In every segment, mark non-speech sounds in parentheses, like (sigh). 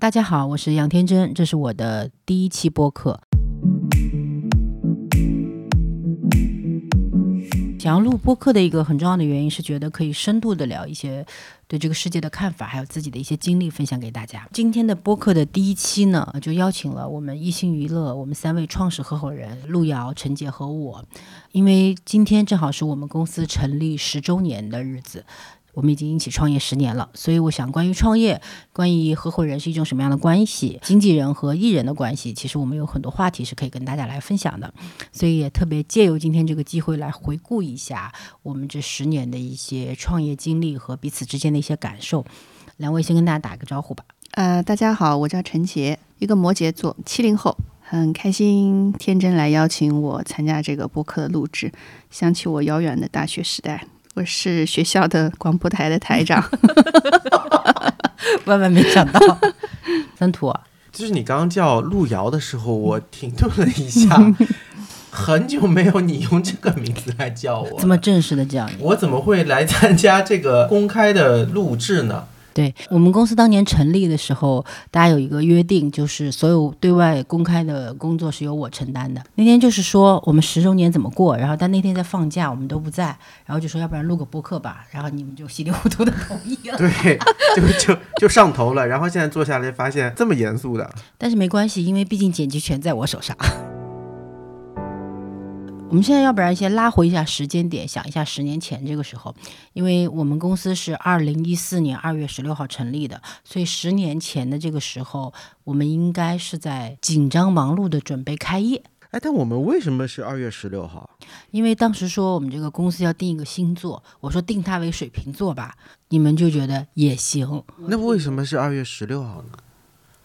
大家好，我是杨天真，这是我的第一期播客。想要录播客的一个很重要的原因是，觉得可以深度的聊一些对这个世界的看法，还有自己的一些经历分享给大家。今天的播客的第一期呢，就邀请了我们一星娱乐我们三位创始合伙人陆遥、陈杰和我，因为今天正好是我们公司成立十周年的日子。我们已经一起创业十年了，所以我想，关于创业，关于合伙人是一种什么样的关系，经纪人和艺人的关系，其实我们有很多话题是可以跟大家来分享的。所以也特别借由今天这个机会来回顾一下我们这十年的一些创业经历和彼此之间的一些感受。两位先跟大家打个招呼吧。呃，大家好，我叫陈杰，一个摩羯座，七零后，很开心天真来邀请我参加这个播客的录制，想起我遥远的大学时代。我是学校的广播台的台长，(laughs) 万万没想到，(laughs) 三土啊，就是你刚刚叫路遥的时候，我停顿了一下，(laughs) 很久没有你用这个名字来叫我，这么正式的叫你，我怎么会来参加这个公开的录制呢？对我们公司当年成立的时候，大家有一个约定，就是所有对外公开的工作是由我承担的。那天就是说我们十周年怎么过，然后但那天在放假，我们都不在，然后就说要不然录个播客吧，然后你们就稀里糊涂的同意了。(laughs) 对，就就就上头了，然后现在坐下来发现这么严肃的，(laughs) 但是没关系，因为毕竟剪辑权在我手上。我们现在要不然先拉回一下时间点，想一下十年前这个时候，因为我们公司是二零一四年二月十六号成立的，所以十年前的这个时候，我们应该是在紧张忙碌的准备开业。哎，但我们为什么是二月十六号？因为当时说我们这个公司要定一个星座，我说定它为水瓶座吧，你们就觉得也行。那为什么是二月十六号呢？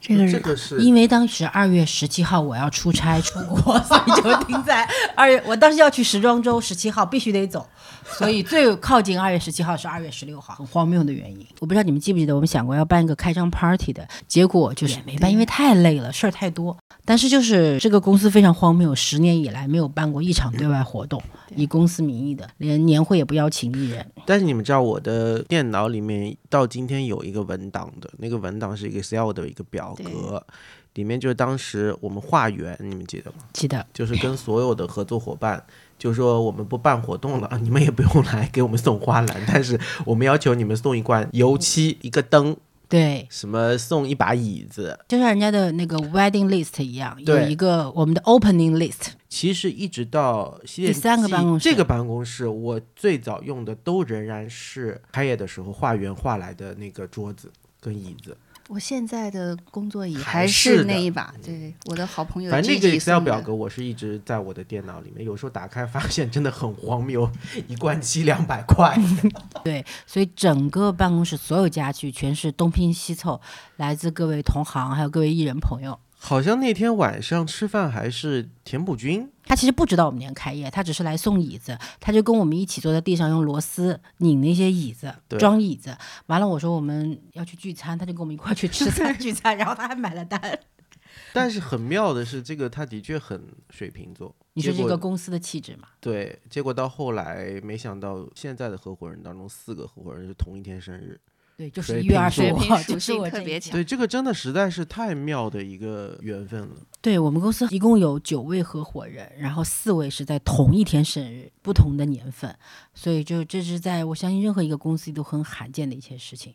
这个这个是因为当时二月十七号我要出差出国，(laughs) 所以就定在二月。我当时要去时装周，十七号必须得走，所以最靠近二月十七号是二月十六号，很荒谬的原因。我不知道你们记不记得，我们想过要办一个开张 party 的，结果就是没办，因为太累了，事儿太多。但是就是这个公司非常荒谬，十年以来没有办过一场对外活动，以公司名义的，连年会也不邀请艺人。但是你们知道，我的电脑里面到今天有一个文档的，那个文档是一个 Excel 的一个表格，里面就是当时我们化缘，你们记得吗？记得就是跟所有的合作伙伴，就说我们不办活动了，(laughs) 你们也不用来给我们送花篮，但是我们要求你们送一罐油漆、一个灯，对，什么送一把椅子。就像人家的那个 wedding list 一样，有一个我们的 opening list。其实一直到第三个办公室这个办公室我最早用的都仍然是开业的时候化缘化来的那个桌子跟椅子。我现在的工作椅还还是那一把，对，我的好朋友反正那个 Excel 表格我是一直在我的电脑里面，有时候打开发现真的很荒谬，一罐漆两百块。(laughs) 对，所以整个办公室所有家具全是东拼西凑，来自各位同行还有各位艺人朋友。好像那天晚上吃饭还是田朴珺，他其实不知道我们今天开业，他只是来送椅子，他就跟我们一起坐在地上用螺丝拧那些椅子，装椅子。完了，我说我们要去聚餐，他就跟我们一块去吃 (laughs) 餐聚餐，然后他还买了单。但是很妙的是，这个他的确很水瓶座。你说这个公司的气质嘛？对，结果到后来没想到，现在的合伙人当中四个合伙人是同一天生日。对，就是水一月二十五号，(laughs) 就是性我特别强对，这个真的实在是太妙的一个缘分了。对我们公司一共有九位合伙人，然后四位是在同一天生日，不同的年份，所以就这是在我相信任何一个公司都很罕见的一些事情。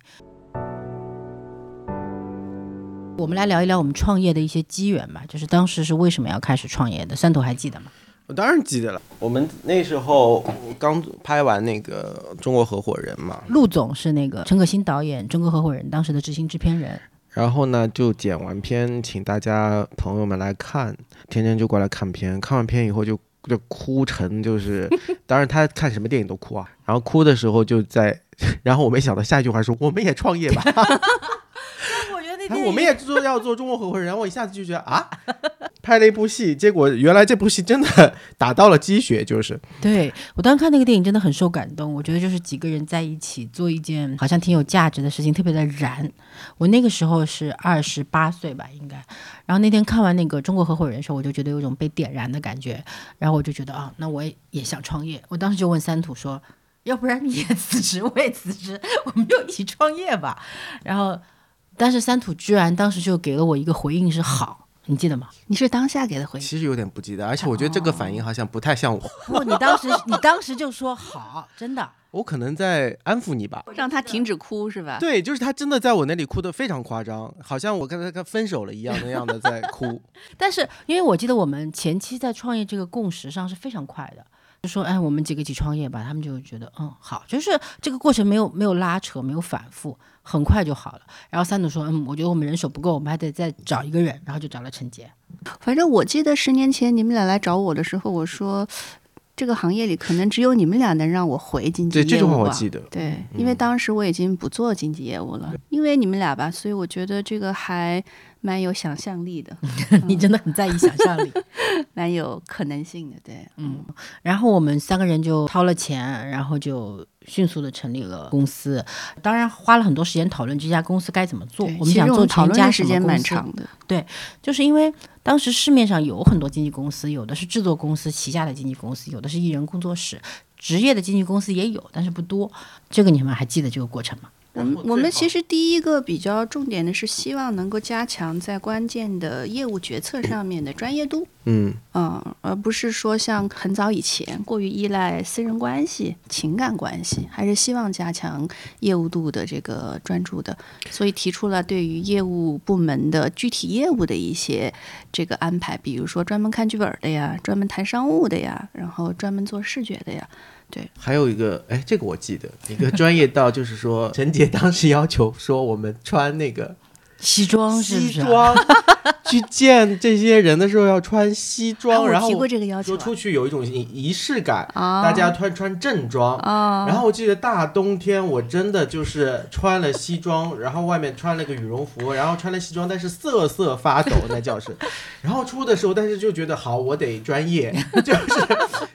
我们来聊一聊我们创业的一些机缘吧，就是当时是为什么要开始创业的？三头还记得吗？我当然记得了，我们那时候刚拍完那个《中国合伙人》嘛，陆总是那个陈可辛导演《中国合伙人》当时的执行制片人，然后呢就剪完片，请大家朋友们来看，天天就过来看片，看完片以后就就哭成就是，(laughs) 当然他看什么电影都哭啊，然后哭的时候就在，(laughs) 然后我没想到下一句话说我们也创业吧，(laughs) 我们也做要做中国合伙人，(laughs) 我一下子就觉得啊，拍了一部戏，结果原来这部戏真的打到了鸡血，就是对我当时看那个电影真的很受感动，我觉得就是几个人在一起做一件好像挺有价值的事情，特别的燃。我那个时候是二十八岁吧，应该。然后那天看完那个《中国合伙人》的时候，我就觉得有一种被点燃的感觉，然后我就觉得啊，那我也也想创业。我当时就问三土说，要不然你也辞职，我也辞职，我们就一起创业吧。然后。但是三土居然当时就给了我一个回应是好，你记得吗？你是当下给的回应，其实有点不记得，而且我觉得这个反应好像不太像我，不，你当时你当时就说好，真的。我可能在安抚你吧。让他停止哭是吧？对，就是他真的在我那里哭得非常夸张，好像我跟他跟分手了一样那样的在哭。(laughs) 但是因为我记得我们前期在创业这个共识上是非常快的，就说哎，我们几个一起创业吧，他们就觉得嗯好，就是这个过程没有没有拉扯，没有反复，很快就好了。然后三组说嗯，我觉得我们人手不够，我们还得再找一个人，然后就找了陈杰。反正我记得十年前你们俩来找我的时候，我说这个行业里可能只有你们俩能让我回经济业务吧。对这句话我记得。对，因为当时我已经不做经济业务了，因为你们俩吧，所以我觉得这个还蛮有想象力的，(laughs) 你真的很在意想象力。(laughs) 蛮有可能性的。对，嗯，然后我们三个人就掏了钱，然后就迅速的成立了公司。当然花了很多时间讨论这家公司该怎么做。我们想做讨论的时间蛮长的。对就是因为当时市面上有很多经纪公司，有的是制作公司旗下的经纪公司，有的是艺人工作室，职业的经纪公司也有，但是不多。这个你们还记得这个过程吗？我们我们其实第一个比较重点的是希望能够加强在关键的业务决策上面的专业度，嗯，嗯，而不是说像很早以前过于依赖私人关系、情感关系，还是希望加强业务度的这个专注的，所以提出了对于业务部门的具体业务的一些这个安排，比如说专门看剧本的呀，专门谈商务的呀，然后专门做视觉的呀，还有一个，哎，这个我记得，(laughs) 一个专业到就是说，(laughs) 陈杰当时要求说我们穿那个西装是不是？西装 (laughs) 去见这些人的时候要穿西啊装，然后提过这个要求啊说出去有一种仪仪式感，啊，大家穿穿正装。啊，然后我记得大冬天，我真的就是穿了西装，然后外面穿了个羽绒服，然后穿了西装，但是瑟瑟发抖在教室。(laughs) 然后出的时候，但是就觉得好，我得专业，(laughs) 就是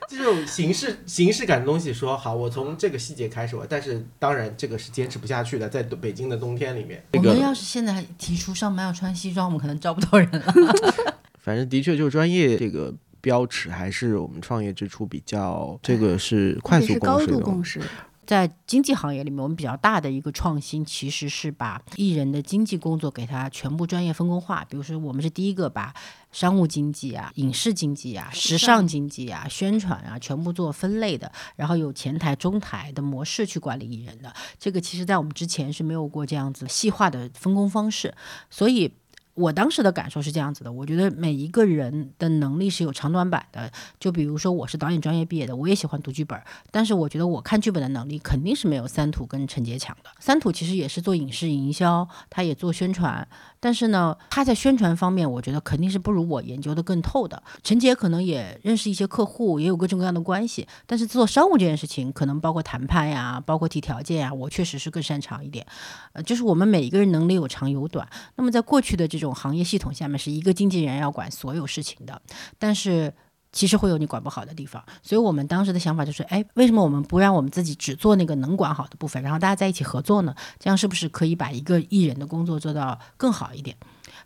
这种形式形式感的东西说。好，我从这个细节开始，我但是当然这个是坚持不下去的，在北京的冬天里面，这个我们要是现在提出上班要穿西装，我们可能招不到人了。(laughs) 反正的确就是专业这个标尺还是我们创业之初比较这个是快速共识的。度共识，在经济行业里面，我们比较大的一个创新，其实是把艺人的经济工作给他全部专业分工化。比如说，我们是第一个把商务经济啊、影视经济啊、时尚经济啊、宣传啊全部做分类的，然后有前台、中台的模式去管理艺人的。这个其实在我们之前是没有过这样子细化的分工方式，所以。我当时的感受是这样子的，我觉得每一个人的能力是有长短板的。就比如说，我是导演专业毕业的，我也喜欢读剧本，但是我觉得我看剧本的能力肯定是没有三土跟陈杰强的。三土其实也是做影视营销，他也做宣传，但是呢，他在宣传方面，我觉得肯定是不如我研究的更透的。陈杰可能也认识一些客户，也有各种各样的关系，但是做商务这件事情，可能包括谈判呀，包括提条件呀，我确实是更擅长一点。呃，就是我们每一个人能力有长有短。那么在过去的这种行业系统下面，是一个经纪人要管所有事情的，但是。其实会有你管不好的地方，所以我们当时的想法就是，哎，为什么我们不让我们自己只做那个能管好的部分，然后大家在一起合作呢？这样是不是可以把一个艺人的工作做到更好一点？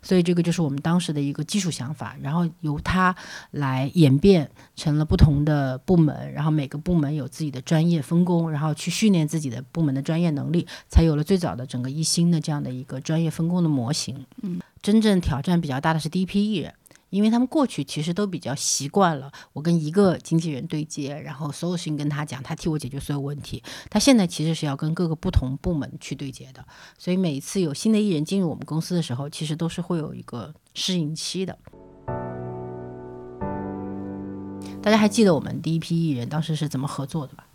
所以这个就是我们当时的一个基础想法，然后由它来演变成了不同的部门，然后每个部门有自己的专业分工，然后去训练自己的部门的专业能力，才有了最早的整个一星的这样的一个专业分工的模型。嗯，真正挑战比较大的是第一批艺人。因为他们过去其实都比较习惯了，我跟一个经纪人对接，然后所有事情跟他讲，他替我解决所有问题。他现在其实是要跟各个不同部门去对接的，所以每一次有新的艺人进入我们公司的时候，其实都是会有一个适应期的。大家还记得我们第一批艺人当时是怎么合作的吧？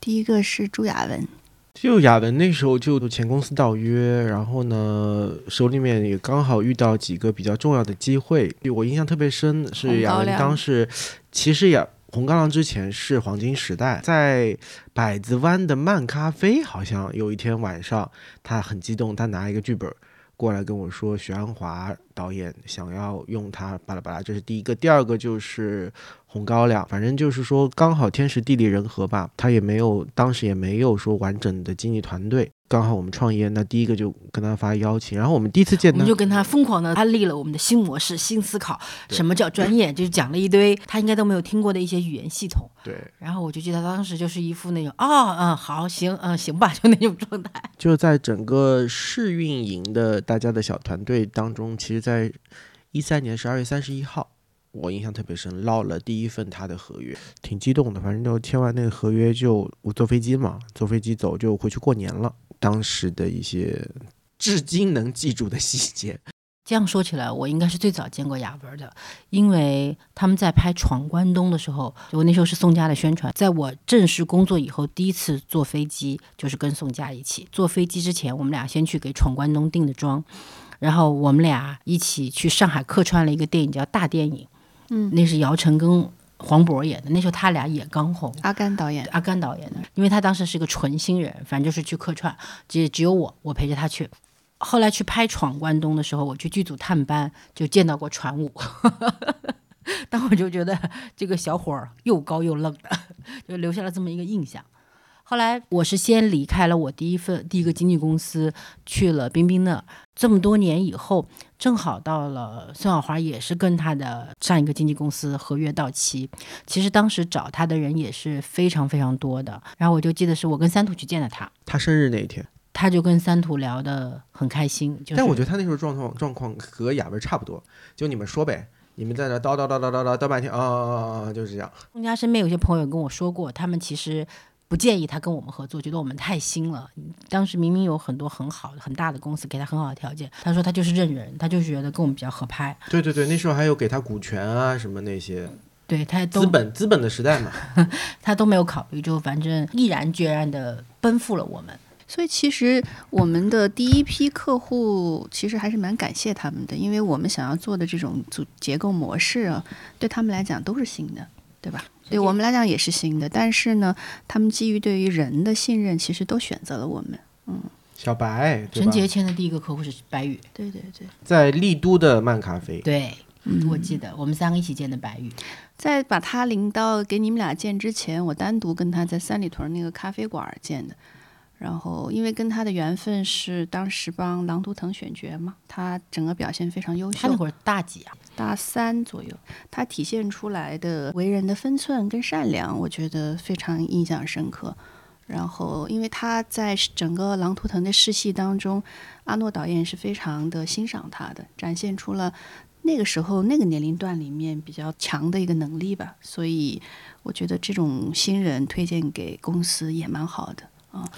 第一个是朱亚文，就雅文那时候就前公司到约，然后呢手里面也刚好遇到几个比较重要的机会。我印象特别深红是雅文当时，其实雅红高粱之前是黄金时代，在百子湾的漫咖啡，好像有一天晚上他很激动，他拿一个剧本过来跟我说，许鞍华导演想要用它，巴拉巴拉，这是第一个。第二个就是红高粱，反正就是说刚好天时地利人和吧，他也没有当时也没有说完整的经济团队。刚好我们创业，那第一个就跟他发邀请，然后我们第一次见，我们就跟他疯狂的安利了我们的新模式、新思考，什么叫专业，就是讲了一堆他应该都没有听过的一些语言系统。对，然后我就记得当时就是一副那种哦嗯好行嗯行吧就那种状态。就在整个试运营的大家的小团队当中，其实，在一三年十二月三十一号，我印象特别深，落了第一份他的合约，挺激动的。反正就签完那个合约，就我坐飞机嘛，坐飞机走就回去过年了。当时的一些至今能记住的细节。这样说起来，我应该是最早见过雅文的，因为他们在拍《闯关东》的时候，我那时候是宋佳的宣传。在我正式工作以后，第一次坐飞机就是跟宋佳一起。坐飞机之前，我们俩先去给《闯关东》定的妆，然后我们俩一起去上海客串了一个电影叫《大电影》，嗯，那是姚晨跟。黄渤演的，那时候他俩也刚红。阿甘导演，阿甘导演的，因为他当时是个纯新人，反正就是去客串，只只有我，我陪着他去。后来去拍《闯关东》的时候，我去剧组探班，就见到过传武，(laughs) 但我就觉得这个小伙儿又高又愣的，(laughs) 就留下了这么一个印象。后来我是先离开了我第一份第一个经纪公司，去了冰冰那。这么多年以后，正好到了孙小华也是跟他的上一个经纪公司合约到期。其实当时找他的人也是非常非常多的。然后我就记得是我跟三土去见了他，他生日那一天，他就跟三土聊得很开心。但我觉得他那时候状况状况和雅文差不多，就你们说呗，你们在那叨叨叨叨叨叨叨半天，啊啊啊，就是这样。宋家身边有些朋友跟我说过，他们其实。不建议他跟我们合作，觉得我们太新了。当时明明有很多很好的、很大的公司给他很好的条件，他说他就是认人，他就是觉得跟我们比较合拍。对对对，那时候还有给他股权啊什么那些。对他资本资本的时代嘛，(laughs) 他都没有考虑，就反正毅然决然的奔赴了我们。所以其实我们的第一批客户其实还是蛮感谢他们的，因为我们想要做的这种组结构模式啊，对他们来讲都是新的，对吧？对我们来讲也是新的，但是呢，他们基于对于人的信任，其实都选择了我们。嗯，小白，陈杰签的第一个客户是白宇，对对对，在丽都的漫咖啡，对，嗯我记得我们三个一起见的白宇。在把他领到给你们俩见之前，我单独跟他在三里屯那个咖啡馆见的。然后，因为跟他的缘分是当时帮狼图腾选角嘛，他整个表现非常优秀。他那会儿大几啊？大三左右。他体现出来的为人的分寸跟善良，我觉得非常印象深刻。然后，因为他在整个狼图腾的试戏当中，阿诺导演是非常的欣赏他的，展现出了那个时候那个年龄段里面比较强的一个能力吧。所以，我觉得这种新人推荐给公司也蛮好的啊。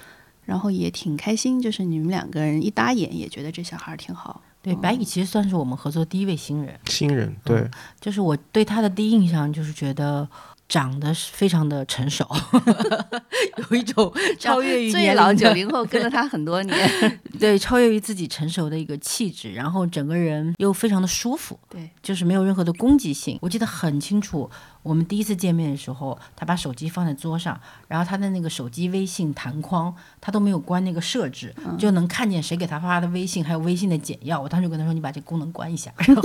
然后也挺开心，就是你们两个人一搭眼，也觉得这小孩挺好。对，白宇其实算是我们合作第一位新人。新人，对，就是我对他的第一印象就是觉得。长得是非常的成熟，(laughs) 有一种 (laughs) 超越于最老九零 (laughs) 后跟了他很多年，对，超越于自己成熟的一个气质，然后整个人又非常的舒服，对，就是没有任何的攻击性。我记得很清楚，我们第一次见面的时候，他把手机放在桌上，然后他的那个手机微信弹框他都没有关那个设置，就能看见谁给他发的微信，还有微信的简要。我当时就跟他说：“你把这个功能关一下。”然后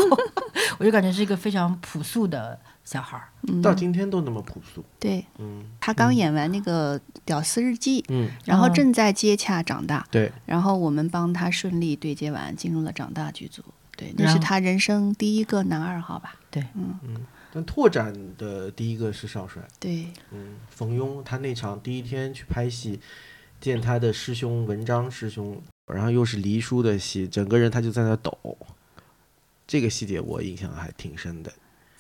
我就感觉是一个非常朴素的。小孩儿到今天都那么朴素。对，嗯，他刚演完那个《屌丝日记》，嗯，然后正在接洽长大，对，然后我们帮他顺利对接完，进入了长大剧组。对，那是他人生第一个男二号吧？对，嗯嗯。但拓展的第一个是少帅，对，嗯，冯庸，他那场第一天去拍戏，见他的师兄文章师兄，然后又是黎叔的戏，整个人他就在那抖，这个细节我印象还挺深的。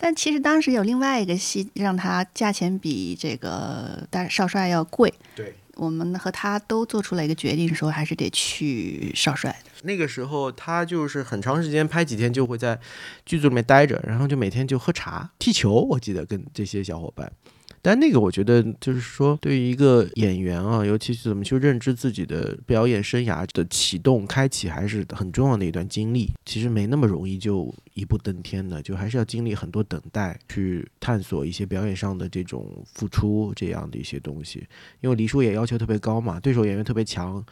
但其实当时有另外一个戏，让他价钱比这个大少帅要贵。对，我们和他都做出了一个决定，说还是得去少帅的。那个时候他就是很长时间拍几天就会在剧组里面待着，然后就每天就喝茶、踢球。我记得跟这些小伙伴。但那个我觉得就是说，对于一个演员啊，尤其是怎么去认知自己的表演生涯的启动、开启，还是很重要的一段经历。其实没那么容易就一步登天的，就还是要经历很多等待，去探索一些表演上的这种付出这样的一些东西。因为黎叔也要求特别高嘛，对手演员特别强，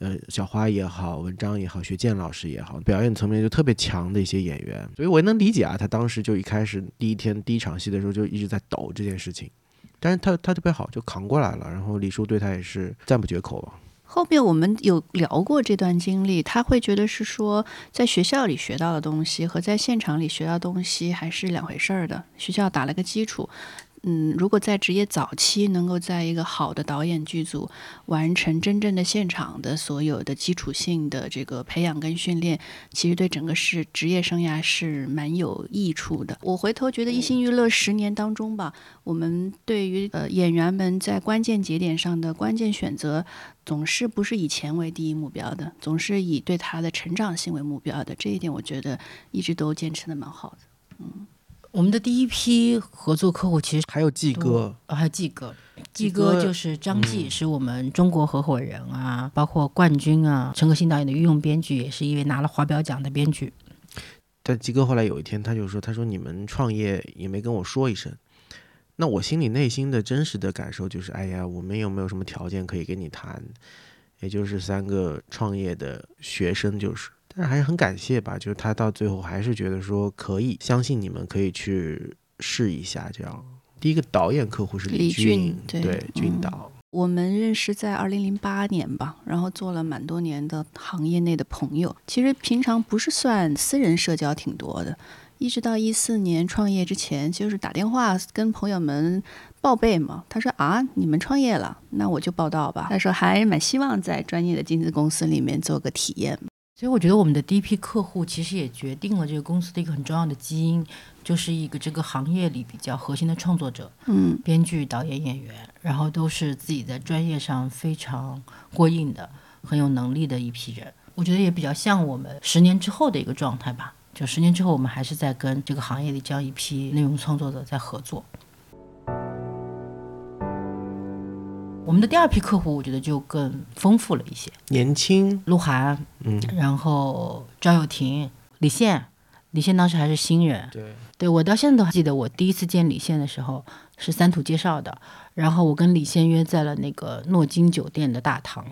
呃，小花也好，文章也好，学健老师也好，表演层面就特别强的一些演员，所以我也能理解啊。他当时就一开始第一天第一场戏的时候就一直在抖这件事情，但是他他特别好，就扛过来了。然后李叔对他也是赞不绝口吧。后面我们有聊过这段经历，他会觉得是说，在学校里学到的东西和在现场里学到东西还是两回事儿的。学校打了个基础。嗯，如果在职业早期能够在一个好的导演剧组完成真正的现场的所有的基础性的这个培养跟训练，其实对整个是职业生涯是蛮有益处的。我回头觉得一心娱乐十年当中吧，我们对于呃演员们在关键节点上的关键选择，总是不是以钱为第一目标的，总是以对他的成长性为目标的。这一点我觉得一直都坚持的蛮好的。嗯。我们的第一批合作客户其实还有季哥，还有季哥，季哥就是张继，是我们中国合伙人啊，包括冠军啊，陈可辛导演的御用编剧，也是一位拿了华表奖的编剧。但季哥后来有一天他就说：“他说你们创业也没跟我说一声，那我心里内心的真实的感受就是，哎呀，我们有没有什么条件可以跟你谈？也就是三个创业的学生，就是。”但还是很感谢吧，就是他到最后还是觉得说可以相信你们，可以去试一下这样。第一个导演客户是李俊，对俊导。我们认识在二零零八年吧，然后做了蛮多年的行业内的朋友。其实平常不是算私人社交挺多的，一直到一四年创业之前，就是打电话跟朋友们报备嘛。他说啊，你们创业了，那我就报道吧。他说还蛮希望在专业的经纪公司里面做个体验。所以我觉得我们的第一批客户其实也决定了这个公司的一个很重要的基因，就是一个这个行业里比较核心的创作者，嗯，编剧、导演、演员，然后都是自己在专业上非常过硬的、很有能力的一批人。我觉得也比较像我们十年之后的一个状态吧，就十年之后我们还是在跟这个行业里这样一批内容创作者在合作。我们的第二批客户，我觉得就更丰富了一些，年轻，鹿晗，嗯，然后赵又廷、李现，李现当时还是新人，对，对我到现在都还记得，我第一次见李现的时候是三土介绍的，然后我跟李现约在了那个诺金酒店的大堂，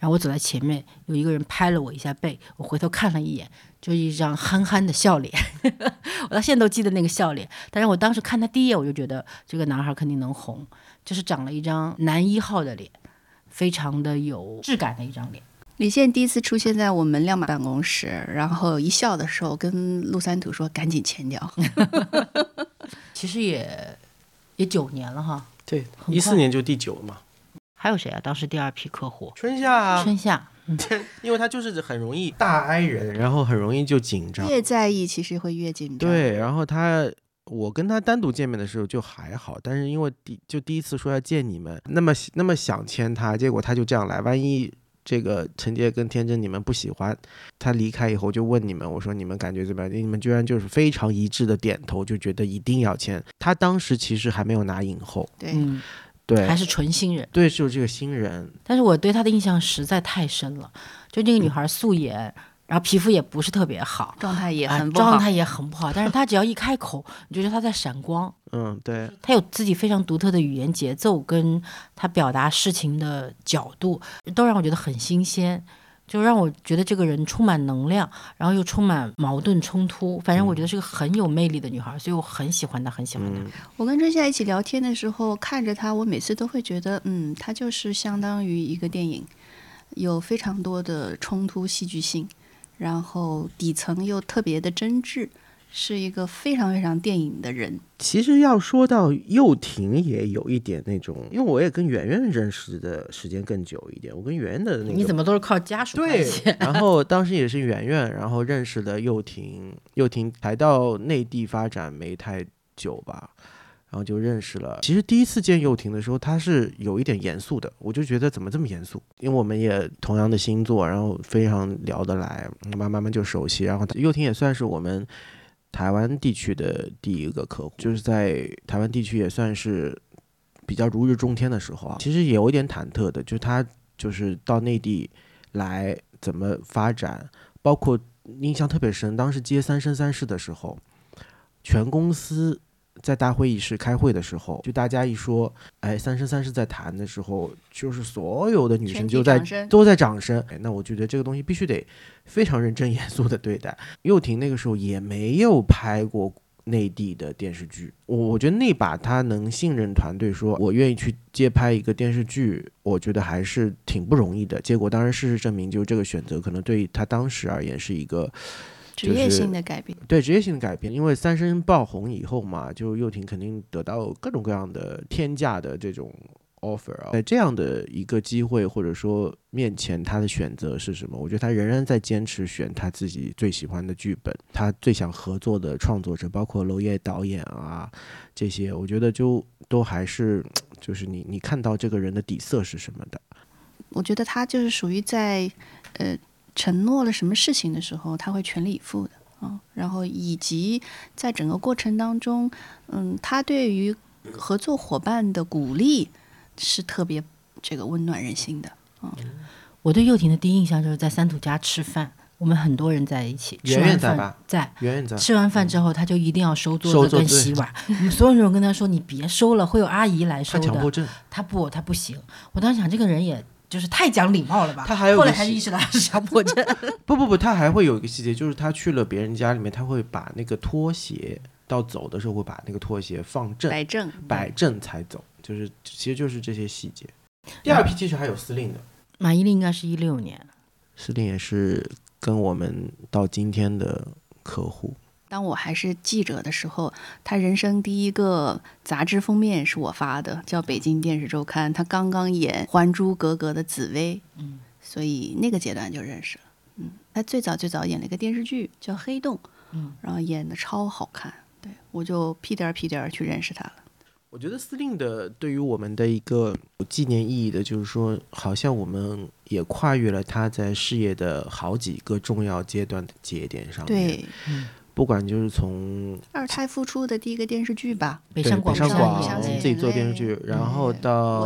然后我走在前面，有一个人拍了我一下背，我回头看了一眼，就一张憨憨的笑脸，(laughs) 我到现在都记得那个笑脸，但是我当时看他第一眼，我就觉得这个男孩肯定能红。就是长了一张男一号的脸，非常的有质感的一张脸。李现第一次出现在我们亮马办公室，然后一笑的时候，跟陆三土说：“赶紧签掉。(laughs) ”其实也也九年了哈。对，一四年就第九嘛。还有谁啊？当时第二批客户春夏。春夏，(laughs) 因为他就是很容易大挨人，然后很容易就紧张。越在意，其实会越紧张。对，然后他。我跟他单独见面的时候就还好，但是因为第就第一次说要见你们，那么那么想签他，结果他就这样来。万一这个陈杰跟天真你们不喜欢，他离开以后就问你们，我说你们感觉怎么样？你们居然就是非常一致的点头，就觉得一定要签。他当时其实还没有拿影后，对，对，还是纯新人，对，就是这个新人。但是我对他的印象实在太深了，就这个女孩素颜。然后皮肤也不是特别好，状态也很不好，状态也很不好。但是他只要一开口，你就觉得他在闪光。嗯，对。他有自己非常独特的语言节奏，跟他表达事情的角度，都让我觉得很新鲜，就让我觉得这个人充满能量，然后又充满矛盾冲突。反正我觉得是个很有魅力的女孩，所以我很喜欢她，很喜欢她。我跟春夏一起聊天的时候，看着她，我每次都会觉得，嗯，她就是相当于一个电影，有非常多的冲突戏剧性。然后底层又特别的真挚，是一个非常非常电影的人。其实要说到又廷，也有一点那种，因为我也跟圆圆认识的时间更久一点。我跟圆圆的那个，你怎么都是靠家属关系？然后当时也是圆圆，然后认识的又廷，又廷才到内地发展没太久吧。然后就认识了。其实第一次见佑廷的时候，他是有一点严肃的，我就觉得怎么这么严肃？因为我们也同样的星座，然后非常聊得来，慢慢慢就熟悉。然后佑廷也算是我们台湾地区的第一个客户，就是在台湾地区也算是比较如日中天的时候啊。其实也有一点忐忑的，就是他就是到内地来怎么发展，包括印象特别深，当时接《三生三世》的时候，全公司。在大会议室开会的时候，就大家一说，哎，三生三世在谈的时候，就是所有的女生就在都在掌声。哎，那我觉得这个东西必须得非常认真严肃的对待。幼婷那个时候也没有拍过内地的电视剧，我我觉得那把她能信任团队，说我愿意去接拍一个电视剧，我觉得还是挺不容易的。结果当然事实证明，就是这个选择可能对于他当时而言是一个职业性的改变。对职业性的改变，因为三生爆红以后嘛，就幼婷肯定得到各种各样的天价的这种 offer 啊，在这样的一个机会或者说面前，他的选择是什么？我觉得他仍然在坚持选他自己最喜欢的剧本，他最想合作的创作者，包括娄烨导演啊这些，我觉得就都还是就是你你看到这个人的底色是什么的。我觉得他就是属于在呃承诺了什么事情的时候，他会全力以赴的啊。然后以及在整个过程当中，嗯，他对于合作伙伴的鼓励是特别这个温暖人心的。我对幼婷的第一印象就是在三土家吃饭，我们很多人在一起，吃圆圆完饭在吧在。圆圆在，吃完饭之后，他就一定要收桌子跟洗碗。(laughs) 我们所有人跟他说：“你别收了，会有阿姨来收的。他强迫症，”他不，他不行。我当时想，这个人也就是太讲礼貌了吧。他还有后来个细才意识到他是强迫症。不不不，他还会有一个细节，就是他去了别人家里面，他会把那个拖鞋到走的时候会把那个拖鞋放正摆正，摆正才走，就是其实就是这些细节。第二批其实还有司令的，马伊琍应该是一六年，司令也是跟我们到今天的客户。当我还是记者的时候，他人生第一个杂志封面是我发的，叫《北京电视周刊》。他刚刚演《还珠格格》的紫薇，嗯，所以那个阶段就认识了。嗯，他最早最早演了一个电视剧叫《黑洞》，嗯，然后演的超好看，对我就屁颠儿屁颠儿去认识他了。我觉得司令的对于我们的一个有纪念意义的，就是说，好像我们也跨越了他在事业的好几个重要阶段的节点上面。，对，不管就是从二胎复出的第一个电视剧吧，北上广北上广相信自己做电视剧，然后到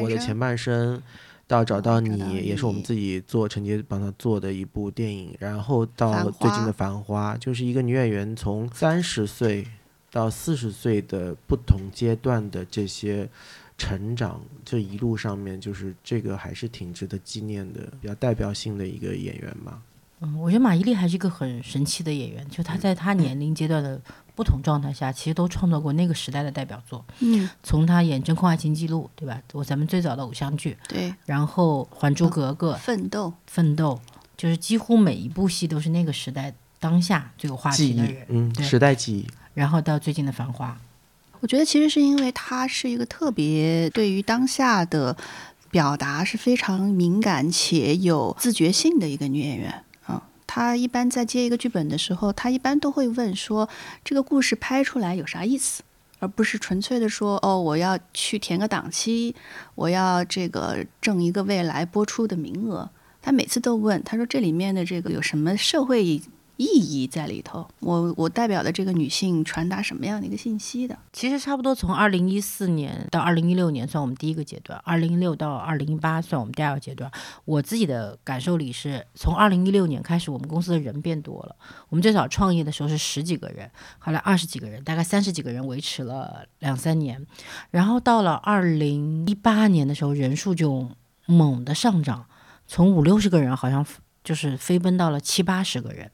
我的前半生到找到你也是我们自己做陈杰帮他做的一部电影，然后到最近的《繁花》，就是一个女演员从三十岁到四十岁的不同阶段的这些成长，这一路上面，就是这个还是挺值得纪念的，比较代表性的一个演员吧。嗯，我觉得马伊琍还是一个很神奇的演员，就她在她年龄阶段的不同状态下，其实都创造过那个时代的代表作。嗯，从她演《真空爱情记录》，对吧？我咱们最早的偶像剧，对，然后《还珠格格》奋斗，奋斗，就是几乎每一部戏都是那个时代当下最有话题的人。，嗯，时代记忆。然后到最近的《繁花我觉得其实是因为她是一个特别对于当下的表达是非常敏感且有自觉性的一个女演员他。一般在接一个剧本的时候，他一般都会问说这个故事拍出来有啥意思，而不是纯粹的说哦我要去填个档期，我要这个挣一个未来播出的名额。他每次都问，他说这里面的这个有什么社会意义在里头？我我代表的这个女性传达什么样的一个信息的？》，其实差不多从二零一四年到二零一六年算我们第一个阶段，二零一六到二零一八算我们第二个阶段。我自己的感受里是从二零一六年开始，我们公司的人变多了。我们最早创业的时候是十几个人，后来二十几个人，大概三十几个人维持了两三年，然后到了二零一八年的时候，人数就猛的上涨，从五六十个人好像就是飞奔到了七八十个人。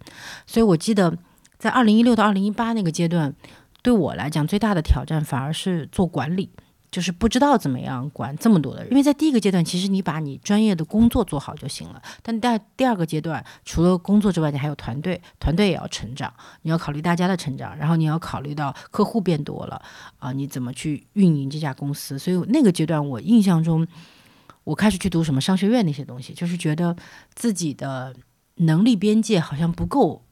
所以我记得在二零一六到二零一八那个阶段，对我来讲最大的挑战反而是做管理。就是不知道怎么样管这么多的人，因为在第一个阶段，其实你把你专业的工作做好就行了。但第第二个阶段，除了工作之外，你还有团队，团队也要成长，你要考虑大家的成长，然后你要考虑到客户变多了啊，你怎么去运营这家公司？所以那个阶段，我印象中，我开始去读什么商学院那些东西，就是觉得自己的能力边界好像不够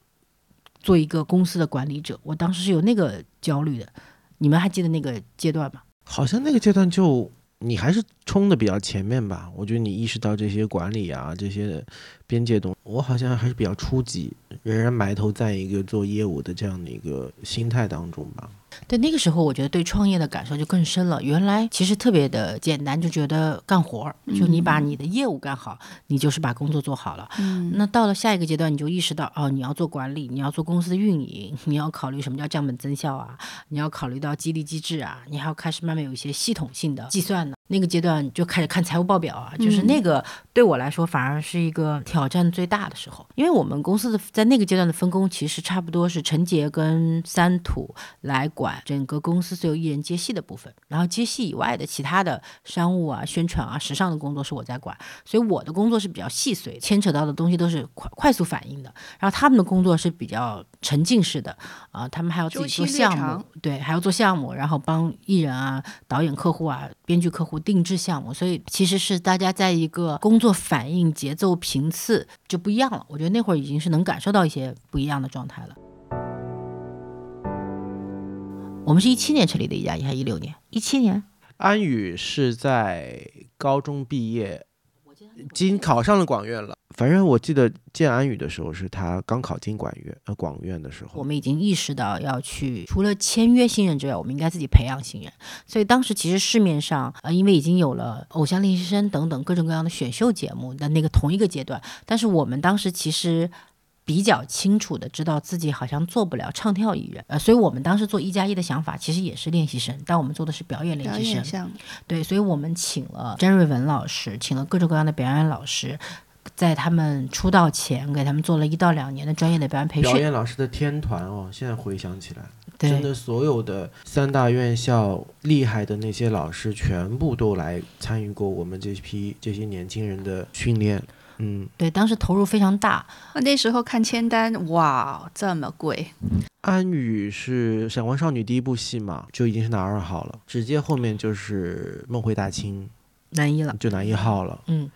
做一个公司的管理者。我当时是有那个焦虑的，你们还记得那个阶段吗？好像那个阶段就你还是冲的比较前面吧。我觉得你意识到这些管理啊这些边界东，我好像还是比较初级，仍然埋头在一个做业务的这样的一个心态当中吧。对，那个时候我觉得对创业的感受就更深了。原来其实特别的简单，就觉得干活儿，就你把你的业务干好，你就是把工作做好了。嗯，那到了下一个阶段，你就意识到，哦，你要做管理，你要做公司的运营，你要考虑什么叫降本增效啊，你要考虑到激励机制啊，你还要开始慢慢有一些系统性的计算呢。那个阶段就开始看财务报表啊，就是那个对我来说反而是一个挑战最大的时候，因为我们公司的在那个阶段的分工其实差不多是陈杰跟三土来管整个公司所有艺人接戏的部分，然后接戏以外的其他的商务啊、宣传啊、时尚的工作是我在管，所以我的工作是比较细碎，牵扯到的东西都是快快速反应的，然后他们的工作是比较沉浸式的啊、他们还要自己做项目，对，还要做项目，然后帮艺人啊、导演客户啊、编剧客户定制项目，所以其实是大家在一个工作反应、节奏、频次就不一样了。我觉得那会儿已经是能感受到一些不一样的状态了。我们是一七年成立的一家，还是一六年？一七年。安宇是在高中毕业，经考上了广院了。反正我记得见安宇的时候是他刚考进广院，呃，广院的时候。我们已经意识到要去除了签约新人之外，我们应该自己培养新人。所以当时其实市面上呃，因为已经有了偶像练习生等等各种各样的选秀节目的那个同一个阶段，但是我们当时其实。比较清楚的知道自己好像做不了唱跳艺人，呃，所以我们当时做一加一的想法其实也是练习生，但我们做的是表演练习生演。项目，对，所以我们请了詹瑞文老师，请了各种各样的表演老师，在他们出道前给他们做了一到两年的专业的表演培训。表演老师的天团哦，现在回想起来，真的所有的三大院校厉害的那些老师，全部都来参与过我们这批这些年轻人的训练。嗯，对，当时投入非常大。那那时候看签单，哇，这么贵，安宇是《闪光少女》第一部戏嘛，就已经是男二号了，直接后面就是《梦回大清男一了》，，就男一号了。嗯，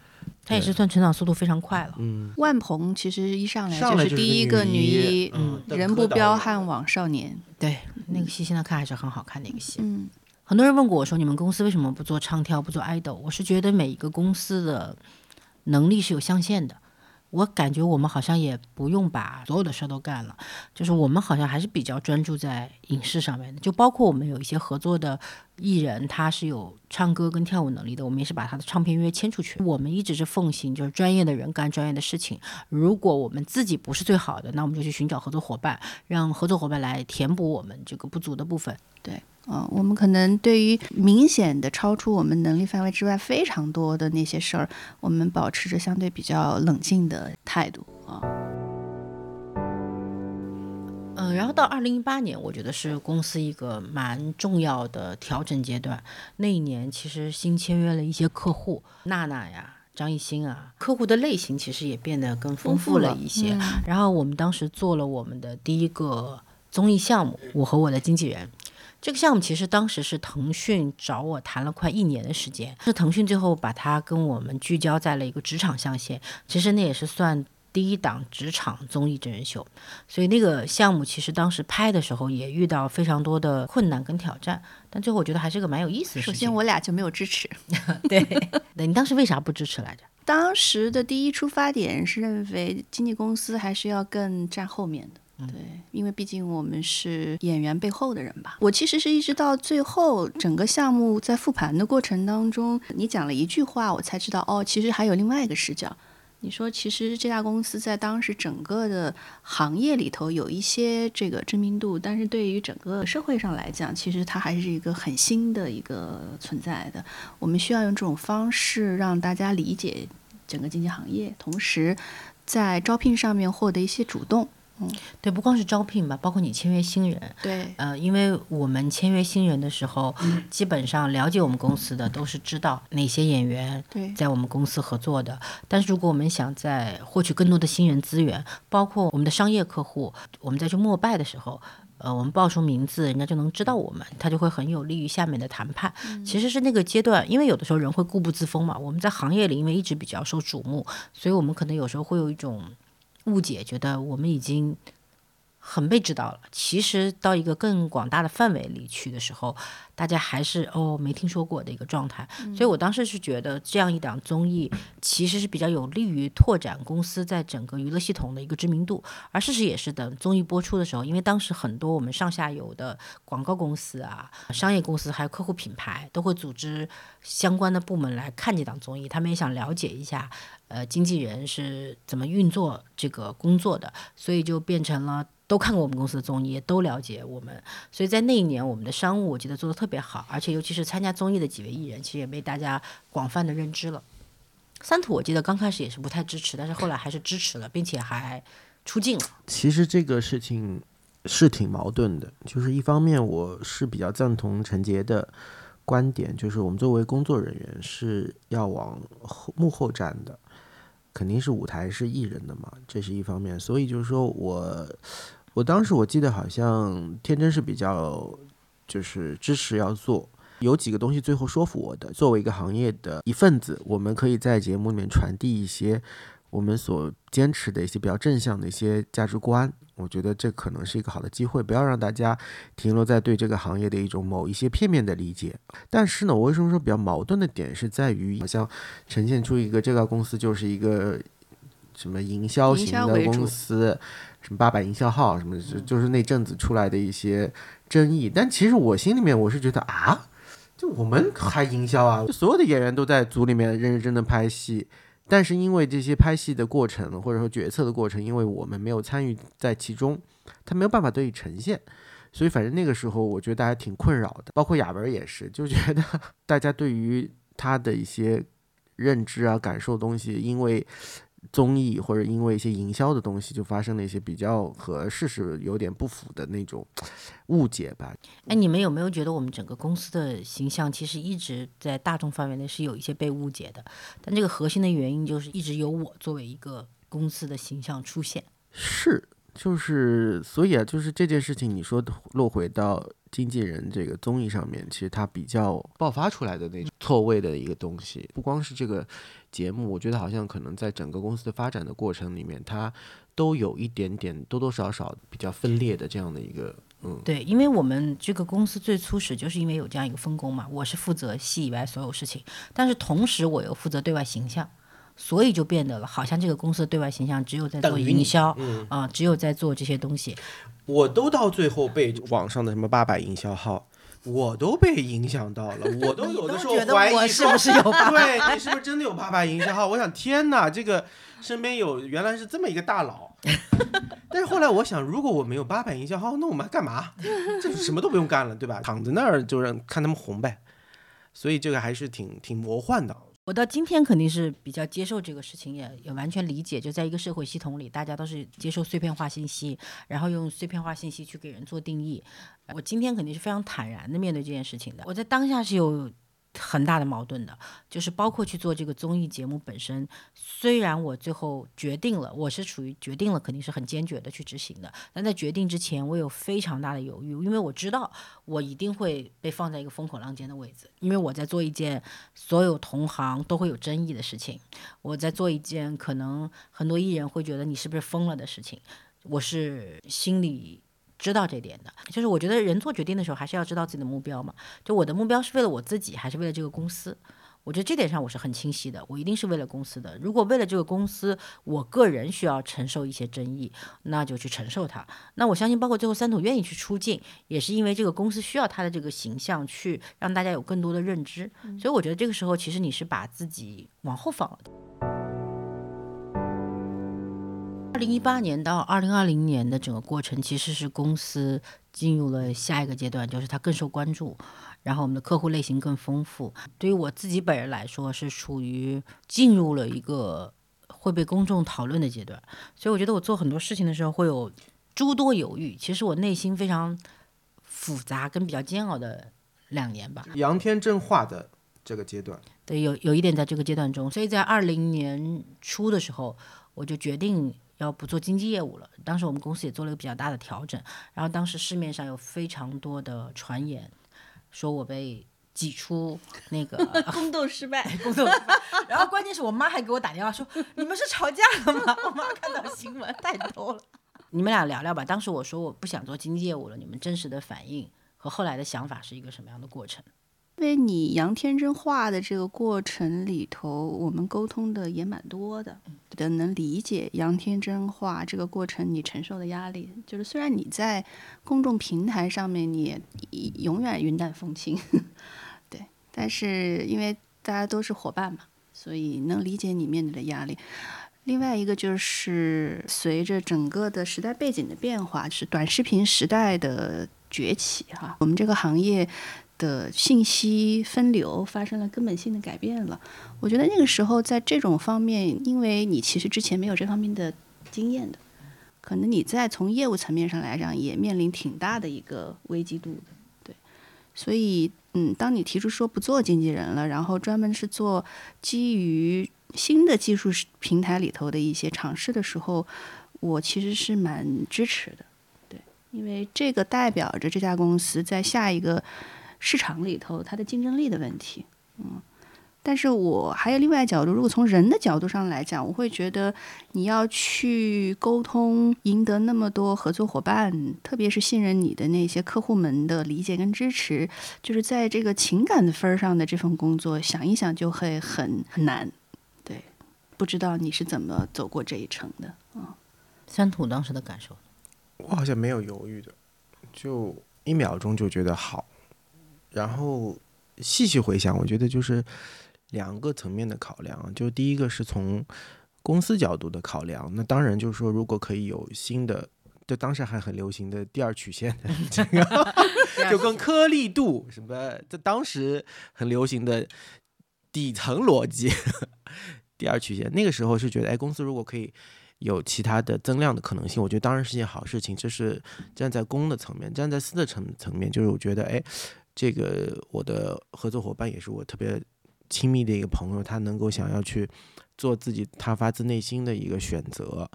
他也是算成长速度非常快了。嗯，万鹏其实一上来就是第一个女女一一，嗯人不彪悍枉少年，对，那个戏现在看还是很好看的一个戏。嗯，很多人问过我说，你们公司为什么不做唱跳，不做 idol？我是觉得每一个公司的能力是有上限的。我感觉我们好像也不用把所有的事都干了，就是我们好像还是比较专注在影视上面的，就包括我们有一些合作的艺人，他是有唱歌跟跳舞能力的，我们也是把他的唱片约签出去。我们一直是奉行就是专业的人干专业的事情，如果我们自己不是最好的，那我们就去寻找合作伙伴，让合作伙伴来填补我们这个不足的部分。对嗯，我们可能对于明显的超出我们能力范围之外非常多的那些事儿，我们保持着相对比较冷静的态度啊。嗯，然后到二零一八年，我觉得是公司一个蛮重要的调整阶段。那一年其实新签约了一些客户，娜娜呀、张艺兴啊，客户的类型其实也变得更丰富了一些。然后我们当时做了我们的第一个综艺项目《我和我的经纪人》。这个项目其实当时是腾讯找我谈了快一年的时间，是腾讯最后把它跟我们聚焦在了一个职场象限。其实那也是算第一档职场综艺真人秀。所以那个项目其实当时拍的时候也遇到非常多的困难跟挑战，但最后我觉得还是个蛮有意思的事情。首先，我俩就没有支持。(laughs) 对，(laughs) 对你当时为啥不支持来着？当时的第一出发点是认为经纪公司还是要更站后面的。对，因为毕竟我们是演员背后的人吧。我其实是一直到最后整个项目在复盘的过程当中，你讲了一句话，我才知道哦，其实还有另外一个视角。你说，其实这家公司在当时整个的行业里头有一些这个知名度，但是对于整个社会上来讲，其实它还是一个很新的一个存在的。我们需要用这种方式让大家理解整个经济行业，同时在招聘上面获得一些主动。对，不光是招聘吧，包括你签约新人，对，呃，因为我们签约新人的时候，基本上了解我们公司的都是知道哪些演员对，在我们公司合作的。但是如果我们想在获取更多的新人资源，包括我们的商业客户，我们在去陌拜的时候。呃，我们报出名字，人家就能知道我们，他就会很有利于下面的谈判。其实是那个阶段，因为有的时候人会固步自封嘛。我们在行业里，因为一直比较受瞩目，所以我们可能有时候会有一种误解，觉得我们已经很被知道了。其实到一个更广大的范围里去的时候，大家还是哦没听说过的一个状态。所以我当时是觉得这样一档综艺其实是比较有利于拓展公司在整个娱乐系统的一个知名度。而事实也是，等综艺播出的时候，因为当时很多我们上下游的广告公司啊、商业公司还有客户品牌都会组织相关的部门来看这档综艺，他们也想了解一下，呃，经纪人是怎么运作这个工作的，所以就变成了。都看过我们公司的综艺，都了解我们，所以在那一年，我们的商务我记得做的特别好，而且尤其是参加综艺的几位艺人，其实也被大家广泛的认知了。三土我记得刚开始也是不太支持，但是后来还是支持了，并且还出镜了。其实这个事情是挺矛盾的，就是一方面我是比较赞同陈杰的观点，就是我们作为工作人员是要往后幕后站的，肯定是舞台是艺人的嘛，这是一方面。所以就是说我。我当时我记得好像天真是比较就是支持要做，有几个东西最后说服我的。作为一个行业的一份子，我们可以在节目里面传递一些我们所坚持的一些比较正向的一些价值观。我觉得这可能是一个好的机会，不要让大家停留在对这个行业的一种某一些片面的理解。但是呢，我为什么说比较矛盾的点是在于，好像呈现出一个这个公司就是一个什么营销型的公司。什么八百营销号什么，就就是那阵子出来的一些争议。但其实我心里面我是觉得啊，就我们还营销啊，就所有的演员都在组里面认认真真的拍戏，但是因为这些拍戏的过程或者说决策的过程，因为我们没有参与在其中，他没有办法得以呈现，所以反正那个时候我觉得大家挺困扰的，包括雅文也是，就觉得大家对于他的一些认知啊、感受东西，因为。综艺或者因为一些营销的东西，就发生了一些比较和事实有点不符的那种误解吧。哎，你们有没有觉得我们整个公司的形象其实一直在大众范围内是有一些被误解的？但这个核心的原因就是一直有我作为一个公司的形象出现。是，就是所以啊，就是这件事情，你说落回到。经纪人这个综艺上面，其实它比较爆发出来的那种错位的一个东西，不光是这个节目，我觉得好像可能在整个公司的发展的过程里面，它都有一点点多多少少比较分裂的这样的一个，嗯，对，因为我们这个公司最初始就是因为有这样一个分工嘛，我是负责戏以外所有事情，但是同时我又负责对外形象。所以就变得了，好像这个公司的对外形象只有在做营销，啊，只有在做这些东西。我都到最后被 (laughs) 网上的什么八百营销号，我都被影响到了，我都 (laughs) 有的时候怀疑是不是有对，你是不是真的有八百营销号？我想，天哪，这个身边有原来是这么一个大佬。(laughs) 但是后来我想，如果我没有八百营销号，那我们还干嘛？这什么都不用干了，对吧？躺在那儿就让看他们红呗。所以这个还是挺挺魔幻的。我到今天肯定是比较接受这个事情，也也完全理解。就在一个社会系统里，大家都是接受碎片化信息，然后用碎片化信息去给人做定义。我今天肯定是非常坦然的面对这件事情的。我在当下是有。很大的矛盾的，就是包括去做这个综艺节目本身。虽然我最后决定了，我是处于决定了，肯定是很坚决的去执行的。但在决定之前，我有非常大的犹豫，因为我知道我一定会被放在一个风口浪尖的位置，因为我在做一件所有同行都会有争议的事情，我在做一件可能很多艺人会觉得你是不是疯了的事情。我是心里。知道这点的，就是我觉得人做决定的时候，还是要知道自己的目标嘛。就我的目标是为了我自己，还是为了这个公司？我觉得这点上我是很清晰的。我一定是为了公司的。如果为了这个公司，我个人需要承受一些争议，那就去承受它。那我相信，包括最后三土愿意去出镜，也是因为这个公司需要他的这个形象，去让大家有更多的认知。所以我觉得这个时候，其实你是把自己往后放了零一八年到二零二零年的整个过程，其实是公司进入了下一个阶段，就是它更受关注，然后我们的客户类型更丰富。对于我自己本人来说，是处于进入了一个会被公众讨论的阶段，所以我觉得我做很多事情的时候会有诸多犹豫。其实我内心非常复杂跟比较煎熬的两年吧。杨天真化的这个阶段，对，有有一点在这个阶段中，所以在二零年初的时候，我就决定。要不做经纪业务了，当时我们公司也做了一个比较大的调整，然后当时市面上有非常多的传言，说我被挤出那个 (laughs) 宫斗失败，(laughs) 宫斗失败。然后关键是我妈还给我打电话说，你们是吵架了吗？我妈看到新闻太多了。(laughs) 你们俩聊聊吧。当时我说我不想做经纪业务了，你们真实的反应和后来的想法是一个什么样的过程？因为你杨天真画的这个过程里头，我们沟通的也蛮多的，的能理解杨天真画这个过程你承受的压力。就是虽然你在公众平台上面你也永远云淡风轻，(laughs) 对，但是因为大家都是伙伴嘛，所以能理解你面对的压力。另外一个就是随着整个的时代背景的变化，是短视频时代的崛起哈，我们这个行业。的信息分流发生了根本性的改变了，我觉得那个时候在这种方面，因为你其实之前没有这方面的经验的，可能你在从业务层面上来讲也面临挺大的一个危机度的，对，所以嗯，当你提出说不做经纪人了，然后专门是做基于新的技术平台里头的一些尝试的时候，我其实是蛮支持的，对，因为这个代表着这家公司在下一个。市场里头它的竞争力的问题，嗯，但是我还有另外角度，如果从人的角度上来讲，我会觉得你要去沟通，赢得那么多合作伙伴，特别是信任你的那些客户们的理解跟支持，就是在这个情感的分儿上的这份工作，想一想就会很很难。对，不知道你是怎么走过这一程的啊？三土当时的感受，我好像没有犹豫的，就一秒钟就觉得好。然后细细回想，我觉得就是两个层面的考量。就第一个是从公司角度的考量，那当然就是说，如果可以有新的，就当时还很流行的第二曲线的 (laughs) 这个，(laughs) 就跟颗粒度什么，在当时很流行的底层逻辑，第二曲线。那个时候是觉得，哎，公司如果可以有其他的增量的可能性，我觉得当然是件好事情。这是站在公的层面，站在私的层层面，就是我觉得，哎。这个我的合作伙伴也是我特别亲密的一个朋友，他能够想要去做自己他发自内心的一个选择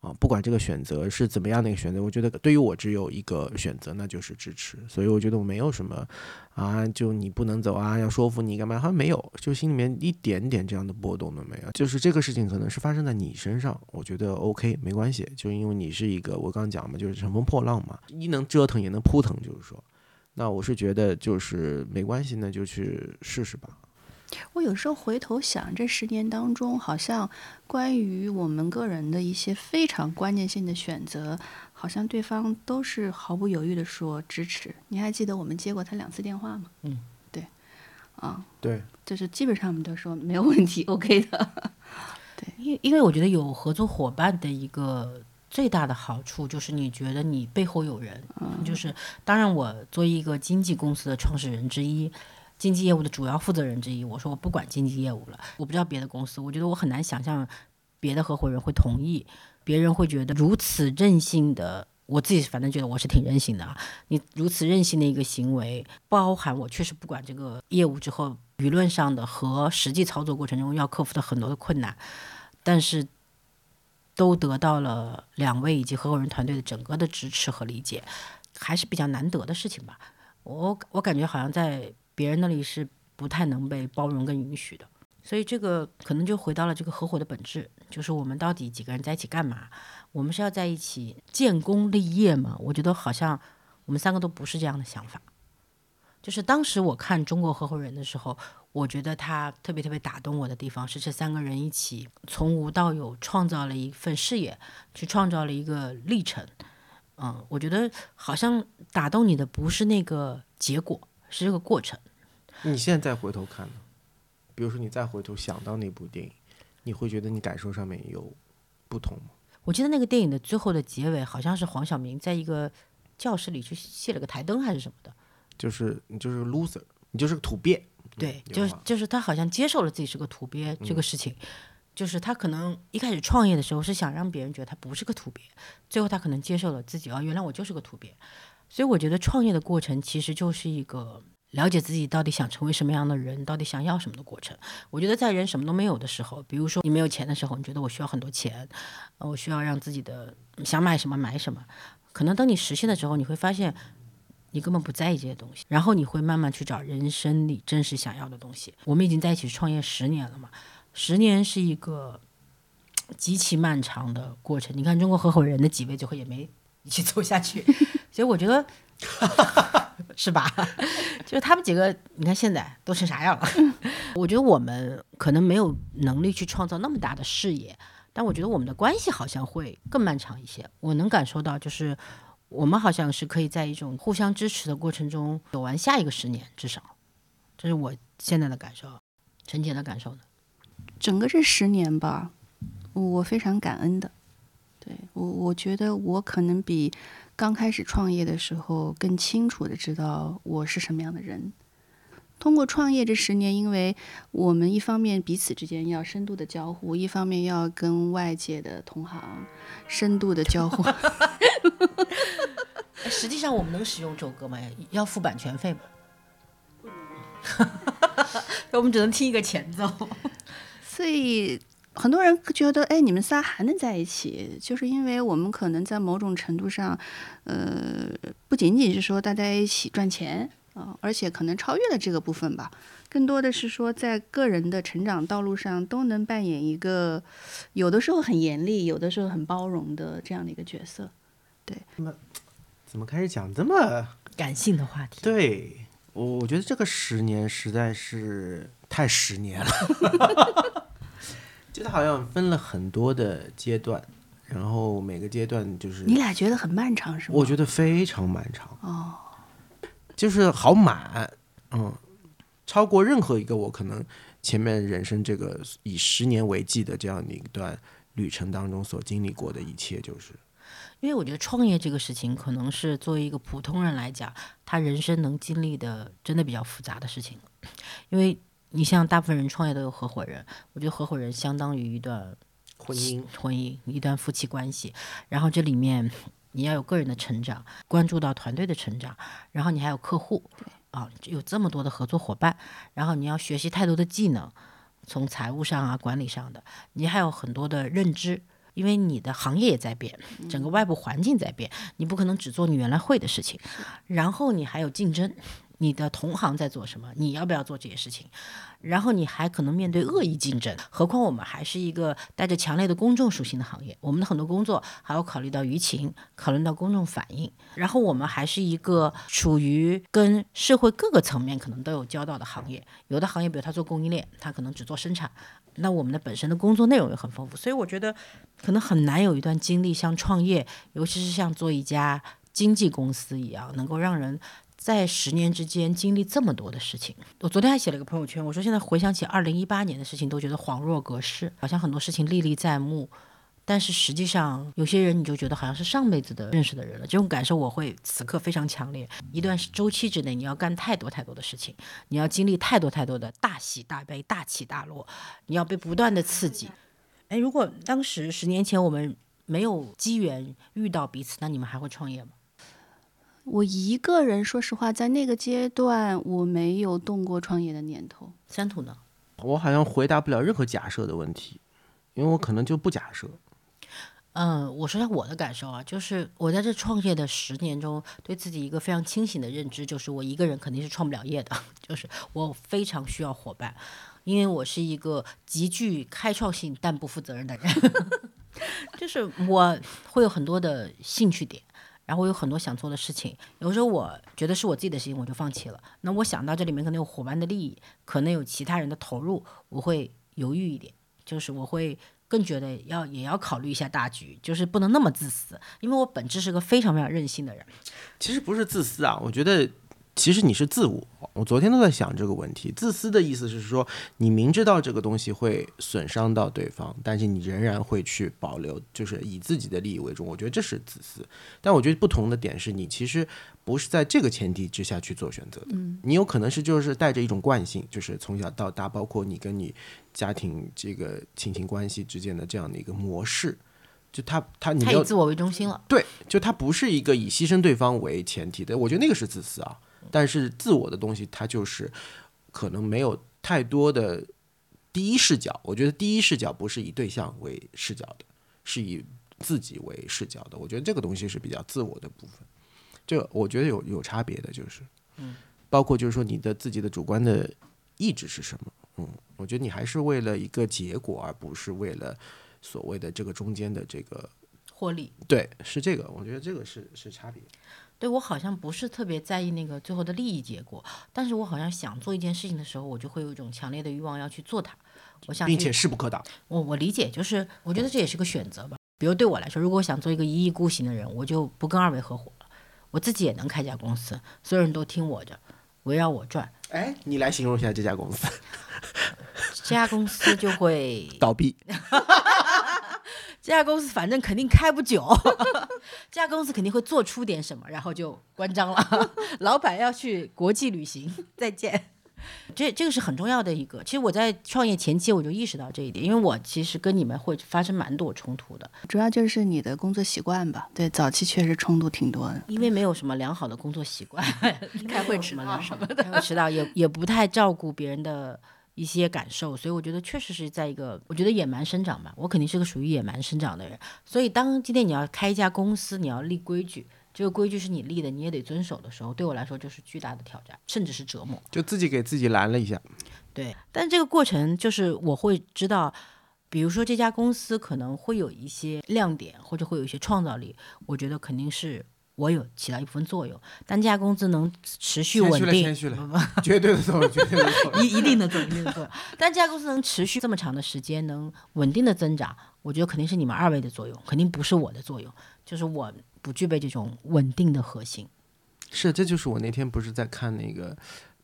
啊，不管这个选择是怎么样的一个选择，我觉得对于我只有一个选择，那就是支持。所以我觉得我没有什么啊，就你不能走啊，要说服你干嘛？好像没有，就心里面一点点这样的波动都没有。就是这个事情可能是发生在你身上，我觉得 OK 没关系，就因为你是一个我刚刚讲嘛，就是乘风破浪嘛，一能折腾也能扑腾，就是说。那我是觉得就是没关系，那就去试试吧。我有时候回头想，这十年当中，好像关于我们个人的一些非常关键性的选择，好像对方都是毫不犹豫的说支持。你还记得我们接过他两次电话吗？嗯，对，啊，对，就是基本上我们都说没有问题，OK 的。(laughs) 对，因因为我觉得有合作伙伴的一个。最大的好处就是你觉得你背后有人，就是当然我作为一个经纪公司的创始人之一，经纪业务的主要负责人之一，我说我不管经纪业务了。我不知道别的公司，我觉得我很难想象别的合伙人会同意，别人会觉得如此任性的，我自己反正觉得我是挺任性的啊。你如此任性的一个行为，包含我确实不管这个业务之后舆论上的和实际操作过程中要克服的很多的困难，但是。都得到了两位以及合伙人团队的整个的支持和理解，还是比较难得的事情吧。我我感觉好像在别人那里是不太能被包容跟允许的，所以这个可能就回到了这个合伙的本质，就是我们到底几个人在一起干嘛？我们是要在一起建功立业吗？我觉得好像我们三个都不是这样的想法。就是当时我看《中国合伙人》的时候，我觉得他特别特别打动我的地方是这三个人一起从无到有创造了一份事业，去创造了一个历程。嗯，我觉得好像打动你的不是那个结果，是这个过程。你现在再回头看呢？比如说你再回头想到那部电影，你会觉得你感受上面有不同吗？我记得那个电影的最后的结尾好像是黄晓明在一个教室里去卸了个台灯还是什么的。就是你就是 loser，你就是个土鳖。对，就是就是他好像接受了自己是个土鳖这个事情，就是他可能一开始创业的时候是想让别人觉得他不是个土鳖，最后他可能接受了自己哦，原来我就是个土鳖。所以我觉得创业的过程其实就是一个了解自己到底想成为什么样的人，到底想要什么的过程。我觉得在人什么都没有的时候，比如说你没有钱的时候，你觉得我需要很多钱，我需要让自己的想买什么买什么，可能等你实现的时候，你会发现。你根本不在意这些东西，然后你会慢慢去找人生里真实想要的东西。我们已经在一起创业十年了嘛，十年是一个极其漫长的过程。你看中国合伙人的几位最后也没一起走下去，(laughs) 所以我觉得 (laughs) 是吧？就是他们几个，你看现在都成啥样了？我觉得我们可能没有能力去创造那么大的事业，但我觉得我们的关系好像会更漫长一些。我能感受到，就是我们好像是可以在一种互相支持的过程中走完下一个十年，至少，这是我现在的感受。陈姐的感受呢？整个这十年吧，我非常感恩的。对我，我觉得我可能比刚开始创业的时候更清楚的知道我是什么样的人。通过创业这十年，因为我们一方面彼此之间要深度的交互，一方面要跟外界的同行深度的交互。(laughs) 实际上，我们能使用这首歌吗？要付版权费吗？(laughs) 我们只能听一个前奏。(laughs) 所以很多人觉得，哎，你们仨还能在一起，就是因为我们可能在某种程度上，呃，不仅仅是说大家一起赚钱啊，而且可能超越了这个部分吧。更多的是说，在个人的成长道路上，都能扮演一个有的时候很严厉，有的时候很包容的这样的一个角色。对，那么怎么开始讲这么感性的话题？对。我我觉得这个十年实在是太十年了，(laughs) 觉得好像分了很多的阶段，然后每个阶段就是你俩觉得很漫长是吗？我觉得非常漫长哦，就是好满，嗯，超过任何一个我可能前面人生这个以十年为计的这样的一段旅程当中所经历过的一切，就是。因为我觉得创业这个事情，可能是作为一个普通人来讲，他人生能经历的真的比较复杂的事情。因为你像大部分人创业都有合伙人，我觉得合伙人相当于一段婚姻，婚姻一段夫妻关系。然后这里面你要有个人的成长，关注到团队的成长，然后你还有客户，啊，有这么多的合作伙伴，然后你要学习太多的技能，从财务上啊、管理上的，你还有很多的认知。因为你的行业也在变，整个外部环境在变，你不可能只做你原来会的事情，然后你还有竞争。你的同行在做什么？你要不要做这些事情？然后你还可能面对恶意竞争，何况我们还是一个带着强烈的公众属性的行业，我们的很多工作还要考虑到舆情，考虑到公众反应。然后我们还是一个处于跟社会各个层面可能都有交道的行业。有的行业，比如他做供应链，他可能只做生产，那我们的本身的工作内容也很丰富。所以我觉得可能很难有一段经历像创业，尤其是像做一家经纪公司一样，能够让人。在十年之间经历这么多的事情，我昨天还写了一个朋友圈，我说现在回想起二零一八年的事情，都觉得恍若隔世，好像很多事情历历在目，但是实际上有些人你就觉得好像是上辈子的认识的人了，这种感受我会此刻非常强烈。一段周期之内，你要干太多太多的事情，你要经历太多太多的大喜大悲、大起大落，你要被不断的刺激。哎，如果当时十年前我们没有机缘遇到彼此，那你们还会创业吗？我一个人，说实话，在那个阶段，我没有动过创业的念头。三土呢？我好像回答不了任何假设的问题，因为我可能就不假设。嗯，我说下我的感受啊，就是我在这创业的十年中，对自己一个非常清醒的认知，就是我一个人肯定是创不了业的，(laughs) 就是我非常需要伙伴，因为我是一个极具开创性但不负责任的人，(laughs) 就是我会有很多的兴趣点。然后我有很多想做的事情，有时候我觉得是我自己的事情，我就放弃了。那我想到这里面可能有伙伴的利益，可能有其他人的投入，我会犹豫一点，就是我会更觉得要也要考虑一下大局，就是不能那么自私，因为我本质是个非常非常任性的人。其实不是自私啊，我觉得。其实你是自我，我昨天都在想这个问题。自私的意思是说，你明知道这个东西会损伤到对方，但是你仍然会去保留，就是以自己的利益为重。我觉得这是自私。但我觉得不同的点是你其实不是在这个前提之下去做选择的。嗯，你有可能是就是带着一种惯性，就是从小到大，包括你跟你家庭这个亲情关系之间的这样的一个模式，就他他你太以自我为中心了。对，就他不是一个以牺牲对方为前提的。我觉得那个是自私啊。但是自我的东西，它就是可能没有太多的第一视角。我觉得第一视角不是以对象为视角的，是以自己为视角的。我觉得这个东西是比较自我的部分。这我觉得有有差别的，就是，嗯，包括就是说你的自己的主观的意志是什么？嗯，我觉得你还是为了一个结果，而不是为了所谓的这个中间的这个获利。对，是这个，我觉得这个是是差别。对我好像不是特别在意那个最后的利益结果，但是我好像想做一件事情的时候，我就会有一种强烈的欲望要去做它。我想，并且势不可挡。我我理解，就是我觉得这也是个选择吧。比如对我来说，如果我想做一个一意孤行的人，我就不跟二位合伙了，我自己也能开家公司，所有人都听我的，围绕我转，哎，你来形容一下这家公司，这家公司就会 (laughs) 倒闭。这家公司反正肯定开不久，(laughs) 这家公司肯定会做出点什么，然后就关张了。(laughs) 老板要去国际旅行，再见。这这个是很重要的一个。其实我在创业前期我就意识到这一点，因为我其实跟你们会发生蛮多冲突的，主要就是你的工作习惯吧。对，早期确实冲突挺多的，因为没有什么良好的工作习惯，(laughs) 开会迟到什么的，开会迟到也 (laughs) 也不太照顾别人的一些感受，所以我觉得确实是在一个，我觉得野蛮生长吧。我肯定是个属于野蛮生长的人，所以当今天你要开一家公司，你要立规矩。这个规矩是你立的，你也得遵守的时候，对我来说就是巨大的挑战，甚至是折磨。就自己给自己拦了一下。对，但这个过程就是我会知道，比如说这家公司可能会有一些亮点，或者会有一些创造力，我觉得肯定是我有起到一部分作用。但这家公司能持续稳定，谦虚了，(laughs) 绝对的作用，绝对的作用，一 (laughs) 一定的作用，一定的作用。但这家公司能持续这么长的时间，能稳定的增长，我觉得肯定是你们二位的作用，肯定不是我的作用，就是我。不具备这种稳定的核心，是，这就是我那天不是在看那个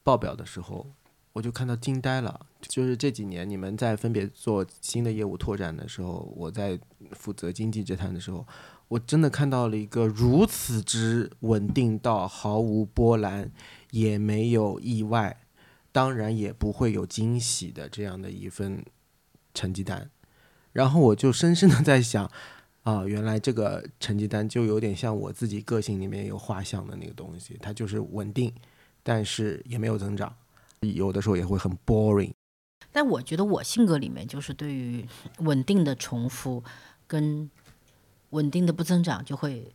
报表的时候，我就看到惊呆了。就是这几年你们在分别做新的业务拓展的时候，我在负责经济这摊的时候，我真的看到了一个如此之稳定到毫无波澜，也没有意外，当然也不会有惊喜的这样的一份成绩单。然后我就深深的在想。啊，原来这个成绩单就有点像我自己个性里面有画像的那个东西，它就是稳定，但是也没有增长，有的时候也会很 boring。但我觉得我性格里面就是对于稳定的重复跟稳定的不增长就会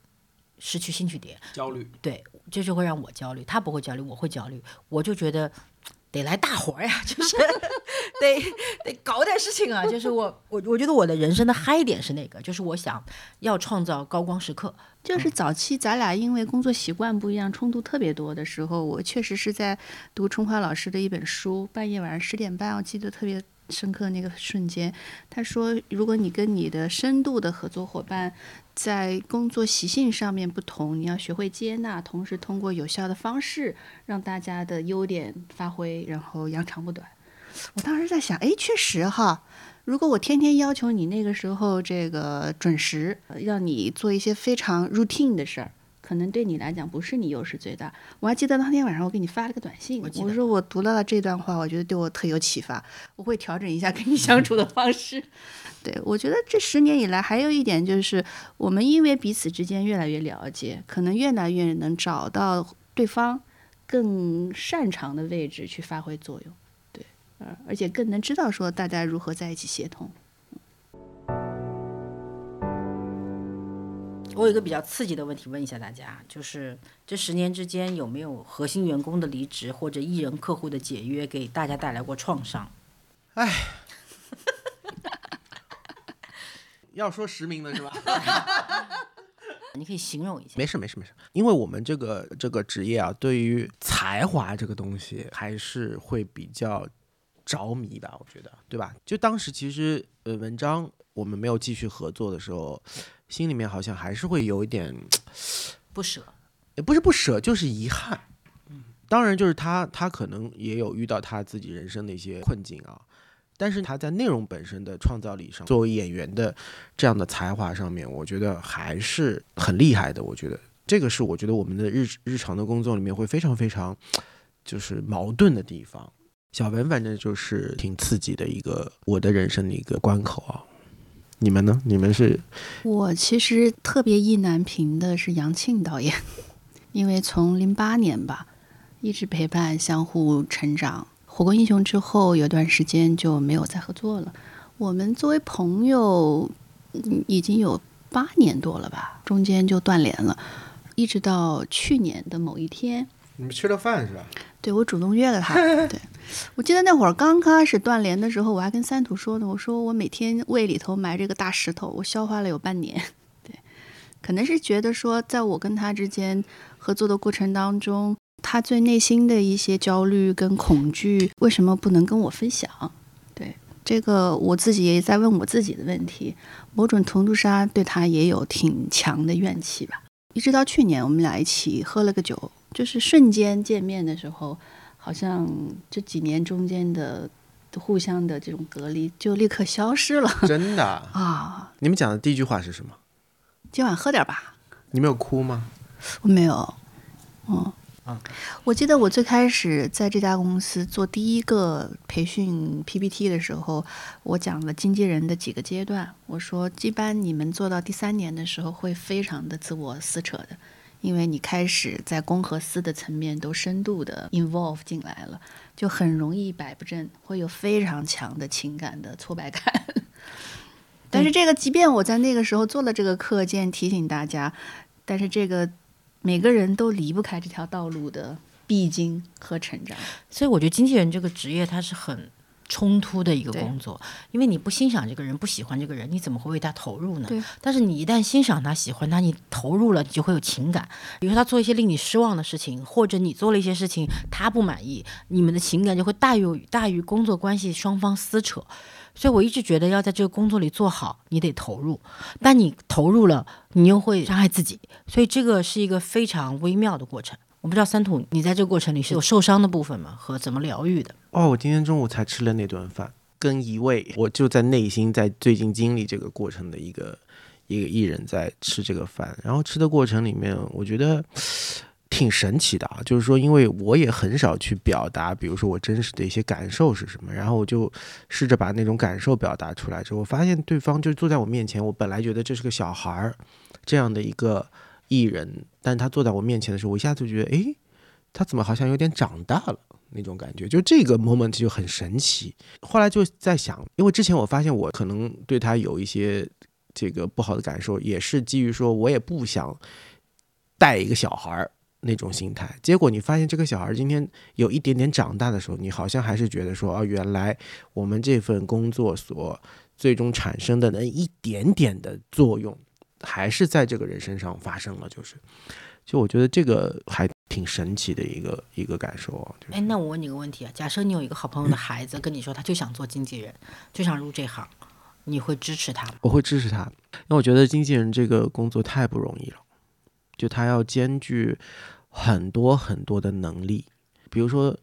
失去兴趣点，焦虑。对，这就会让我焦虑。他不会焦虑，我会焦虑。我就觉得。得来大活呀，就是 (laughs) 得得搞点事情啊！就是我我我觉得我的人生的嗨点是那个，就是我想要创造高光时刻。就是早期咱俩因为工作习惯不一样，冲突特别多的时候，我确实是在读春花老师的一本书，半夜晚上十点半，我记得特别深刻那个瞬间。他说，如果你跟你的深度的合作伙伴。在工作习性上面不同，你要学会接纳，同时通过有效的方式让大家的优点发挥，然后扬长补短。我当时在想，哎，确实哈，如果我天天要求你那个时候这个准时，让你做一些非常 routine 的事儿。可能对你来讲不是你优势最大。我还记得当天晚上我给你发了个短信，我说我读到了这段话，我觉得对我特有启发，我会调整一下跟你相处的方式。(laughs) 对我觉得这十年以来还有一点就是，我们因为彼此之间越来越了解，可能越来越能找到对方更擅长的位置去发挥作用。对，而而且更能知道说大家如何在一起协同。我有一个比较刺激的问题问一下大家，就是这十年之间有没有核心员工的离职或者艺人客户的解约给大家带来过创伤？哎，(laughs) 要说实名的是吧？(laughs) 你可以形容一下。没事没事没事，因为我们这个这个职业啊，对于才华这个东西还是会比较着迷吧，我觉得，对吧？就当时其实呃，文章我们没有继续合作的时候。心里面好像还是会有一点不舍，也不是不舍，就是遗憾。嗯，当然就是他，他可能也有遇到他自己人生的一些困境啊。但是他在内容本身的创造力上，作为演员的这样的才华上面，我觉得还是很厉害的。我觉得这个是我觉得我们的日日常的工作里面会非常非常就是矛盾的地方。小文反正就是挺刺激的一个我的人生的一个关口啊。你们呢？你们是？我其实特别意难平的是杨庆导演，(laughs) 因为从零八年吧，一直陪伴，相互成长。火锅英雄之后有段时间就没有再合作了。我们作为朋友，已经有八年多了吧，中间就断联了，一直到去年的某一天，你们吃了饭是吧？对，我主动约了他。(laughs) 对。我记得那会儿刚开始断联的时候，我还跟三土说呢，我说我每天胃里头埋着个大石头，我消化了有半年。(laughs) 对，可能是觉得说，在我跟他之间合作的过程当中，他最内心的一些焦虑跟恐惧，为什么不能跟我分享？对，这个我自己也在问我自己的问题。某种程度上，对他也有挺强的怨气吧。一直到去年，我们俩一起喝了个酒，就是瞬间见面的时候。好像这几年中间的互相的这种隔离就立刻消失了，(laughs) 真的啊！你们讲的第一句话是什么？今晚喝点吧。你没有哭吗？我没有。嗯啊，我记得我最开始在这家公司做第一个培训 PPT 的时候，我讲了经纪人的几个阶段。我说，一般你们做到第三年的时候，会非常的自我撕扯的。因为你开始在公和私的层面都深度的 involve 进来了，就很容易摆不正，会有非常强的情感的挫败感。(laughs) 但是这个，即便我在那个时候做了这个课件提醒大家，但是这个每个人都离不开这条道路的必经和成长。所以我觉得经纪人这个职业，它是很。冲突的一个工作，因为你不欣赏这个人，不喜欢这个人，你怎么会为他投入呢？但是你一旦欣赏他、喜欢他，你投入了，你就会有情感。比如说他做一些令你失望的事情，或者你做了一些事情他不满意，你们的情感就会大于大于工作关系双方撕扯。所以我一直觉得要在这个工作里做好，你得投入。但你投入了，你又会伤害自己。所以这个是一个非常微妙的过程。我不知道三土，你在这个过程里是有受伤的部分吗？和怎么疗愈的？哦，我今天中午才吃了那顿饭，跟一位我就在内心在最近经历这个过程的一个一个艺人在吃这个饭，然后吃的过程里面，我觉得挺神奇的啊。就是说，因为我也很少去表达，比如说我真实的一些感受是什么，然后我就试着把那种感受表达出来之后，我发现对方就坐在我面前，我本来觉得这是个小孩儿这样的一个。艺人，但他坐在我面前的时候，我一下子就觉得，哎，他怎么好像有点长大了那种感觉？就这个 moment 就很神奇。后来就在想，因为之前我发现我可能对他有一些这个不好的感受，也是基于说我也不想带一个小孩儿那种心态。结果你发现这个小孩今天有一点点长大的时候，你好像还是觉得说，啊，原来我们这份工作所最终产生的那一点点的作用。还是在这个人身上发生了，就是，就我觉得这个还挺神奇的一个一个感受啊。哎，那我问你个问题啊，假设你有一个好朋友的孩子跟你说，他就想做经纪人，就想入这行，你会支持他吗？我会支持他，因为我觉得经纪人这个工作太不容易了，就他要兼具很多很多的能力，比如说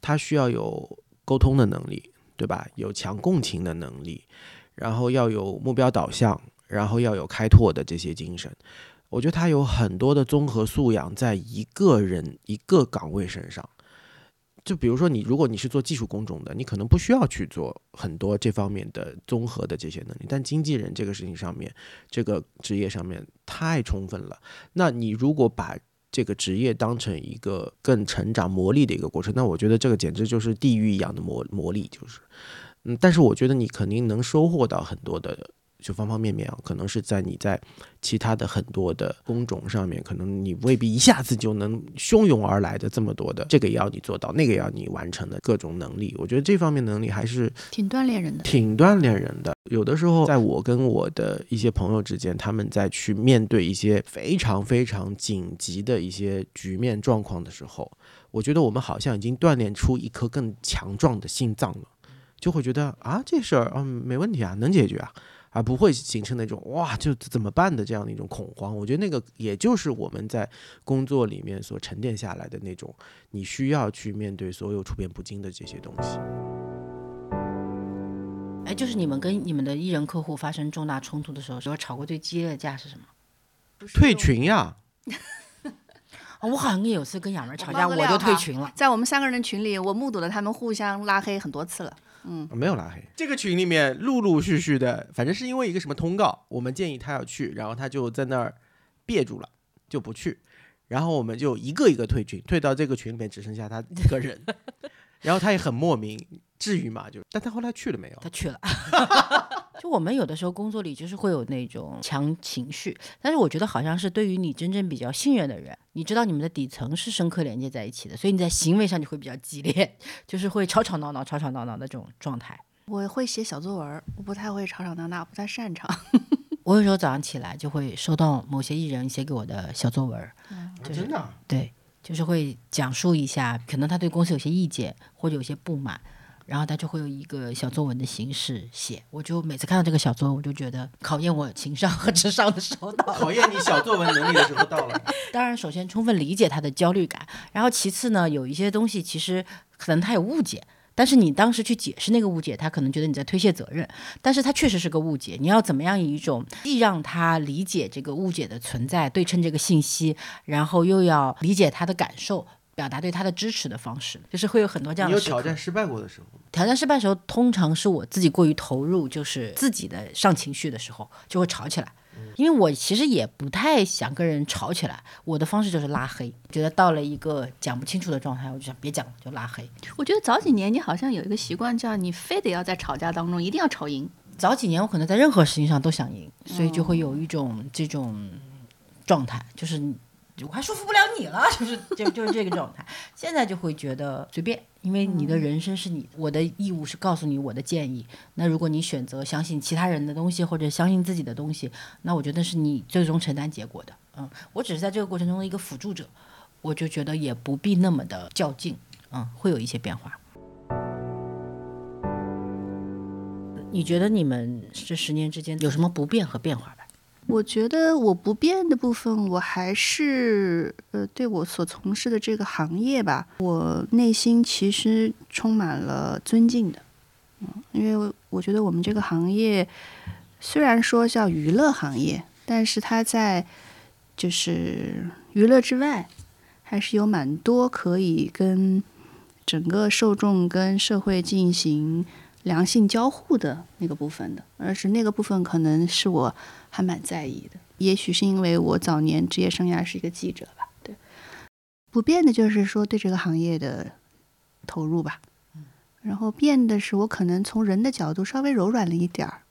他需要有沟通的能力，对吧？有强共情的能力，然后要有目标导向。然后要有开拓的这些精神，我觉得他有很多的综合素养，在一个人一个岗位身上。就比如说你，如果你是做技术工种的，你可能不需要去做很多这方面的综合的这些能力。但经纪人这个事情上面，这个职业上面太充分了。那你如果把这个职业当成一个更成长磨砺的一个过程，那我觉得这个简直就是地狱一样的磨磨砺，就是，嗯，但是我觉得你肯定能收获到很多的。就方方面面啊，可能是在你在其他的很多的工种上面，可能你未必一下子就能汹涌而来的这么多的这个也要你做到，那个也要你完成的各种能力。我觉得这方面能力还是挺锻炼人的，挺锻炼人的。有的时候，在我跟我的一些朋友之间，他们在去面对一些非常非常紧急的一些局面状况的时候，我觉得我们好像已经锻炼出一颗更强壮的心脏了，就会觉得啊，这事儿嗯没问题啊，能解决啊。而不会形成那种哇，就怎么办的这样的一种恐慌。我觉得那个也就是我们在工作里面所沉淀下来的那种，你需要去面对所有处变不惊的这些东西。哎，就是你们跟你们的艺人客户发生重大冲突的时候，说吵过最激烈的架是什么？退群呀！(laughs) 我好像有次跟亚文吵架，我就退群了。在我们三个人的群里，我目睹了他们互相拉黑很多次了。嗯，没有拉黑。这个群里面陆陆续续的，反正是因为一个什么通告，我们建议他要去，然后他就在那儿憋住了，就不去。然后我们就一个一个退群，退到这个群里面只剩下他一个人。(laughs) 然后他也很莫名，至于吗？就，但他后来去了没有？他去了。(laughs) (laughs) 就我们有的时候工作里就是会有那种强情绪，但是我觉得好像是对于你真正比较信任的人，你知道你们的底层是深刻连接在一起的，所以你在行为上你会比较激烈，(laughs) 就是会吵吵闹闹、吵吵闹闹的这种状态。我会写小作文，我不太会吵吵闹闹，不太擅长。(laughs) 我有时候早上起来就会收到某些艺人写给我的小作文，就是真的啊对，就是会讲述一下，可能他对公司有些意见或者有些不满，然后他就会有一个小作文的形式写。我就每次看到这个小作文，我就觉得考验我情商和智商的时候到了。考验你小作文能力的时候到了。(laughs) 当然，首先充分理解他的焦虑感，然后其次呢，有一些东西其实可能他有误解。但是你当时去解释那个误解，他可能觉得你在推卸责任，但是他确实是个误解。你要怎么样以一种既让他理解这个误解的存在，对称这个信息，然后又要理解他的感受，表达对他的支持的方式，就是会有很多这样你有挑战失败过的时候吗？挑战失败的时候，通常是我自己过于投入，就是自己的上情绪的时候，就会吵起来。因为我其实也不太想跟人吵起来，我的方式就是拉黑。觉得到了一个讲不清楚的状态，我就想别讲了，就拉黑。我觉得早几年你好像有一个习惯，叫你非得要在吵架当中一定要吵赢。早几年我可能在任何事情上都想赢，所以就会有一种这种状态，就是我还说服不了你了，就是就就是这个状态。现在就会觉得随便，因为你的人生是你，我的义务是告诉你我的建议。那如果你选择相信其他人的东西，或者相信自己的东西，那我觉得是你最终承担结果的。嗯，我只是在这个过程中的一个辅助者，我就觉得也不必那么的较劲，嗯，会有一些变化。你觉得你们这十年之间有什么不变和变化吧？我觉得我不变的部分，我还是呃，对我所从事的这个行业吧，我内心其实充满了尊敬的，嗯，因为我觉得我们这个行业虽然说叫娱乐行业，但是它在就是娱乐之外，还是有蛮多可以跟整个受众跟社会进行良性交互的那个部分的，而是那个部分可能是我还蛮在意的。也许是因为我早年职业生涯是一个记者吧，对。不变的就是说对这个行业的投入吧，然后变的是我可能从人的角度稍微柔软了一点儿。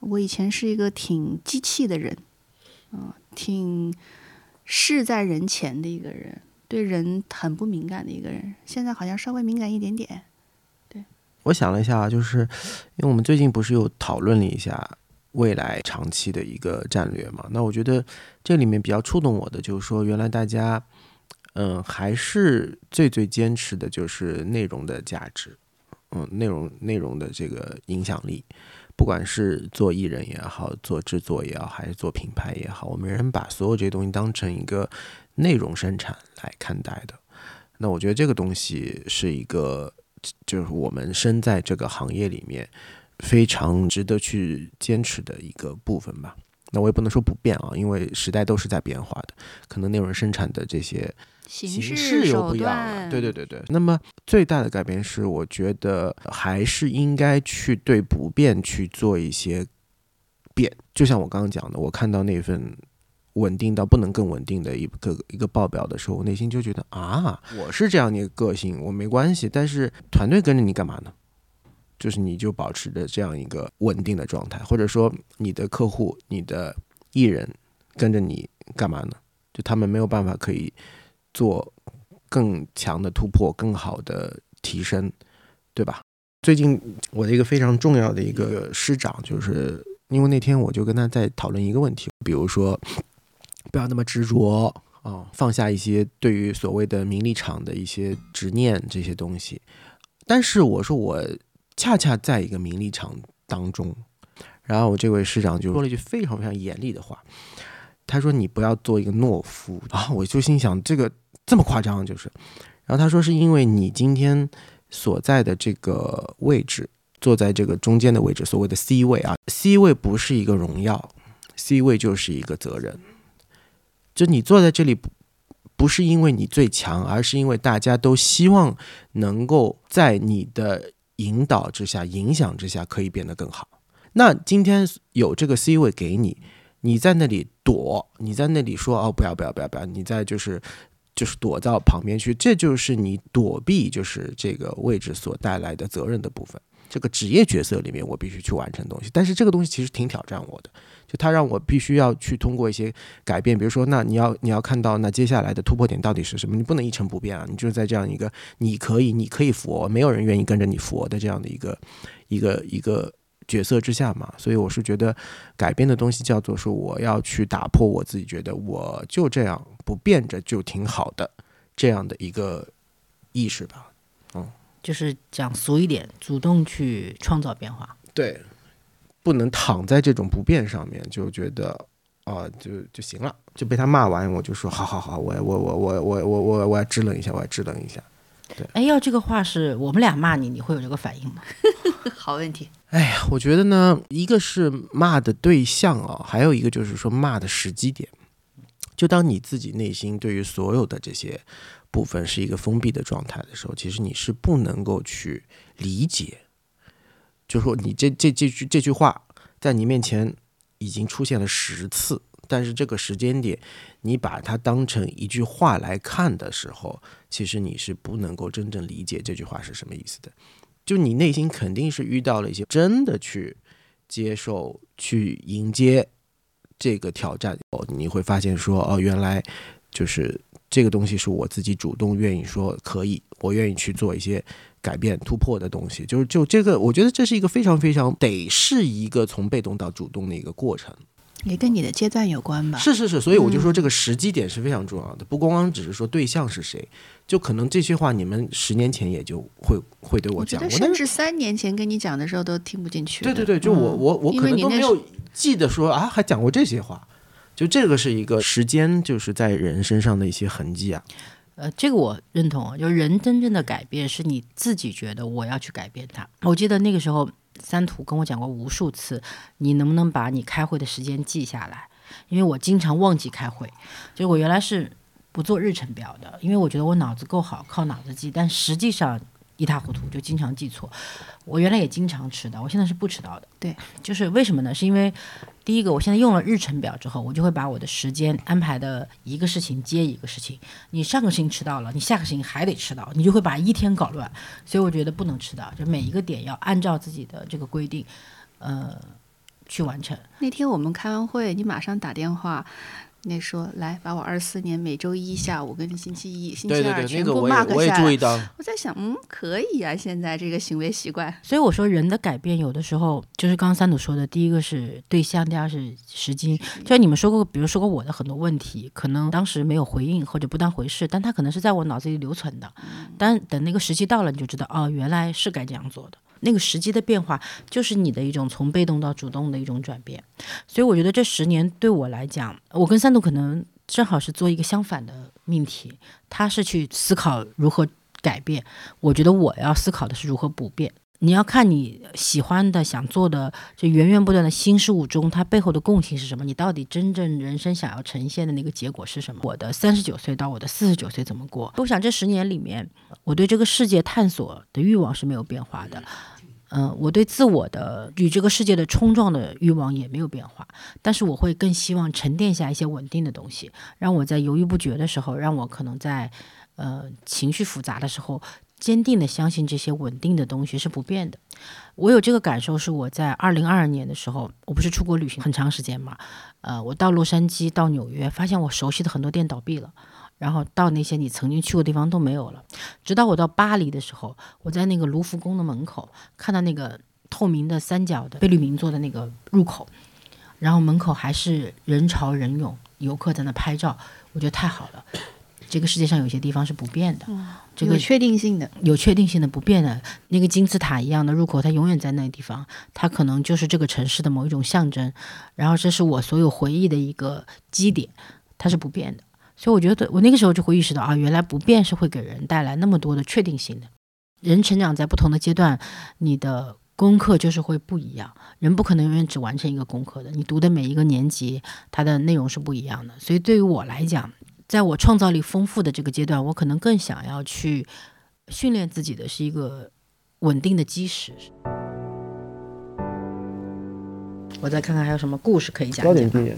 我以前是一个挺机器的人，嗯、挺事在人前的一个人，对人很不敏感的一个人。现在好像稍微敏感一点点。我想了一下，就是因为我们最近不是又讨论了一下未来长期的一个战略嘛？那我觉得这里面比较触动我的就是说，原来大家嗯还是最最坚持的就是内容的价值，嗯，内容内容的这个影响力，不管是做艺人也好，做制作也好，还是做品牌也好，我们仍然把所有这些东西当成一个内容生产来看待的。那我觉得这个东西是一个。就是我们身在这个行业里面非常值得去坚持的一个部分吧。那我也不能说不变啊，因为时代都是在变化的，可能内容生产的这些形式又不一样了。对对对对。那么最大的改变是，我觉得还是应该去对不变去做一些变。就像我刚刚讲的，我看到那份稳定到不能更稳定的一个一个报表的时候，我内心就觉得啊，我是这样的一个个性，我没关系，但是团队跟着你干嘛呢？就是你就保持着这样一个稳定的状态，或者说你的客户、你的艺人跟着你干嘛呢？就他们没有办法可以做更强的突破、更好的提升，对吧？最近我的一个非常重要的一个师长，就是因为那天我就跟他在讨论一个问题，比如说不要那么执着啊、放下一些对于所谓的名利场的一些执念这些东西。但是我说我恰恰在一个名利场当中，然后我这位师长就说了一句非常非常严厉的话，他说你不要做一个懦夫啊！我就心想这个这么夸张就是，然后他说是因为你今天所在的这个位置，坐在这个中间的位置，所谓的 C 位啊，C 位不是一个荣耀，C 位就是一个责任。就你坐在这里不不是因为你最强，而是因为大家都希望能够在你的引导之下、影响之下，可以变得更好。那今天有这个 C 位给你，你在那里躲，你在那里说哦不要不要不要不要，你在就是就是躲到旁边去，这就是你躲避就是这个位置所带来的责任的部分。这个职业角色里面我必须去完成东西。但是这个东西其实挺挑战我的，就它让我必须要去通过一些改变，比如说，那你要你要看到那接下来的突破点到底是什么？你不能一成不变啊！你就是在这样一个你可以你可以佛，没有人愿意跟着你佛的这样的一个一个一个角色之下嘛。所以我是觉得改变的东西叫做说我要去打破我自己觉得我就这样不变着就挺好的这样的一个意识吧。嗯就是讲俗一点，主动去创造变化。对，不能躺在这种不变上面，就觉得啊、就就行了，就被他骂完，我就说好好好，我我我我我我我我要支棱一下，我要支棱一下。对哎，要这个话是我们俩骂你，你会有这个反应吗？好问题。哎呀，我觉得呢，一个是骂的对象啊，还有一个就是说骂的时机点。就当你自己内心对于所有的这些部分是一个封闭的状态的时候，其实你是不能够去理解，就说你这这这句这句话在你面前已经出现了十次，但是这个时间点你把它当成一句话来看的时候，其实你是不能够真正理解这句话是什么意思的。就你内心肯定是遇到了一些真的去接受、去迎接这个挑战，哦，你会发现说，哦，原来就是这个东西是我自己主动愿意说可以，我愿意去做一些改变、突破的东西。就是就这个，我觉得这是一个非常非常得是一个从被动到主动的一个过程。也跟你的阶段有关吧？是是是，所以我就说这个时机点是非常重要的，不光光只是说对象是谁，就可能这些话你们十年前也就会会对我讲过，我甚至三年前跟你讲的时候都听不进去。对对对，就我嗯我我可能都没有记得说啊，还讲过这些话，就这个是一个时间就是在人身上的一些痕迹啊。呃，这个我认同就是人真正的改变是你自己觉得我要去改变它。我记得那个时候三图跟我讲过无数次，你能不能把你开会的时间记下来？因为我经常忘记开会，就我原来是不做日程表的，因为我觉得我脑子够好，靠脑子记，但实际上一塌糊涂，就经常记错。我原来也经常迟到，我现在是不迟到的。对，就是为什么呢？是因为第一个，我现在用了日程表之后，我就会把我的时间安排的一个事情接一个事情。你上个事情迟到了，你下个事情还得迟到，你就会把一天搞乱。所以我觉得不能迟到，就每一个点要按照自己的这个规定，呃，去完成。那天我们开完会，你马上打电话，那说来把我二四年每周一下午跟星期一、星期二全部 mark 我也下来。注意到，我在想，嗯，可以啊、现在这个行为习惯。所以我说，人的改变有的时候就是刚刚三组说的，第一个是对象，第二是时机。就像你们说过，比如说过我的很多问题，可能当时没有回应或者不当回事，但它可能是在我脑子里留存的。但等那个时机到了，你就知道哦，原来是该这样做的。那个时机的变化，就是你的一种从被动到主动的一种转变。所以我觉得这十年对我来讲，我跟三度可能正好是做一个相反的命题，他是去思考如何改变，我觉得我要思考的是如何不变。你要看你喜欢的、想做的，这源源不断的新事物中，它背后的共性是什么？你到底真正人生想要呈现的那个结果是什么？我的三十九岁到我的四十九岁怎么过？我想这十年里面，我对这个世界探索的欲望是没有变化的。嗯、我对自我的与这个世界的冲撞的欲望也没有变化，但是我会更希望沉淀下一些稳定的东西，让我在犹豫不决的时候，让我可能在呃情绪复杂的时候，坚定的相信这些稳定的东西是不变的。我有这个感受，是我在二零二二年的时候，我不是出国旅行很长时间嘛，呃，我到洛杉矶、到纽约，发现我熟悉的很多店倒闭了。然后到那些你曾经去过的地方都没有了，直到我到巴黎的时候，我在那个卢浮宫的门口看到那个透明的三角的贝聿铭做的那个入口，然后门口还是人潮人涌，游客在那拍照，我觉得太好了。这个世界上有些地方是不变的，这个有确定性的，有确定性的、不变的，那个金字塔一样的入口，它永远在那个地方，它可能就是这个城市的某一种象征。然后这是我所有回忆的一个基点，它是不变的。所以我觉得我那个时候就会意识到啊，原来不变是会给人带来那么多的确定性的。人成长在不同的阶段，你的功课就是会不一样。人不可能永远只完成一个功课的，你读的每一个年级，它的内容是不一样的。所以对于我来讲，在我创造力丰富的这个阶段，我可能更想要去训练自己的是一个稳定的基石。我再看看还有什么故事可以讲一讲，高点低点。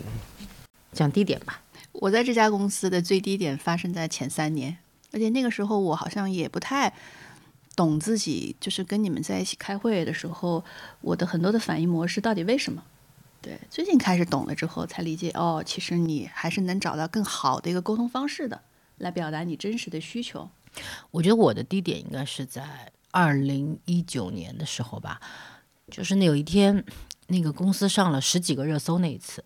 讲低点吧。我在这家公司的最低点发生在前三年，而且那个时候我好像也不太懂自己，就是跟你们在一起开会的时候，我的很多的反应模式到底为什么？对，最近开始懂了之后，才理解哦，其实你还是能找到更好的一个沟通方式的，来表达你真实的需求。我觉得我的低点应该是在二零一九年的时候吧，就是那有一天，那个公司上了十几个热搜那一次，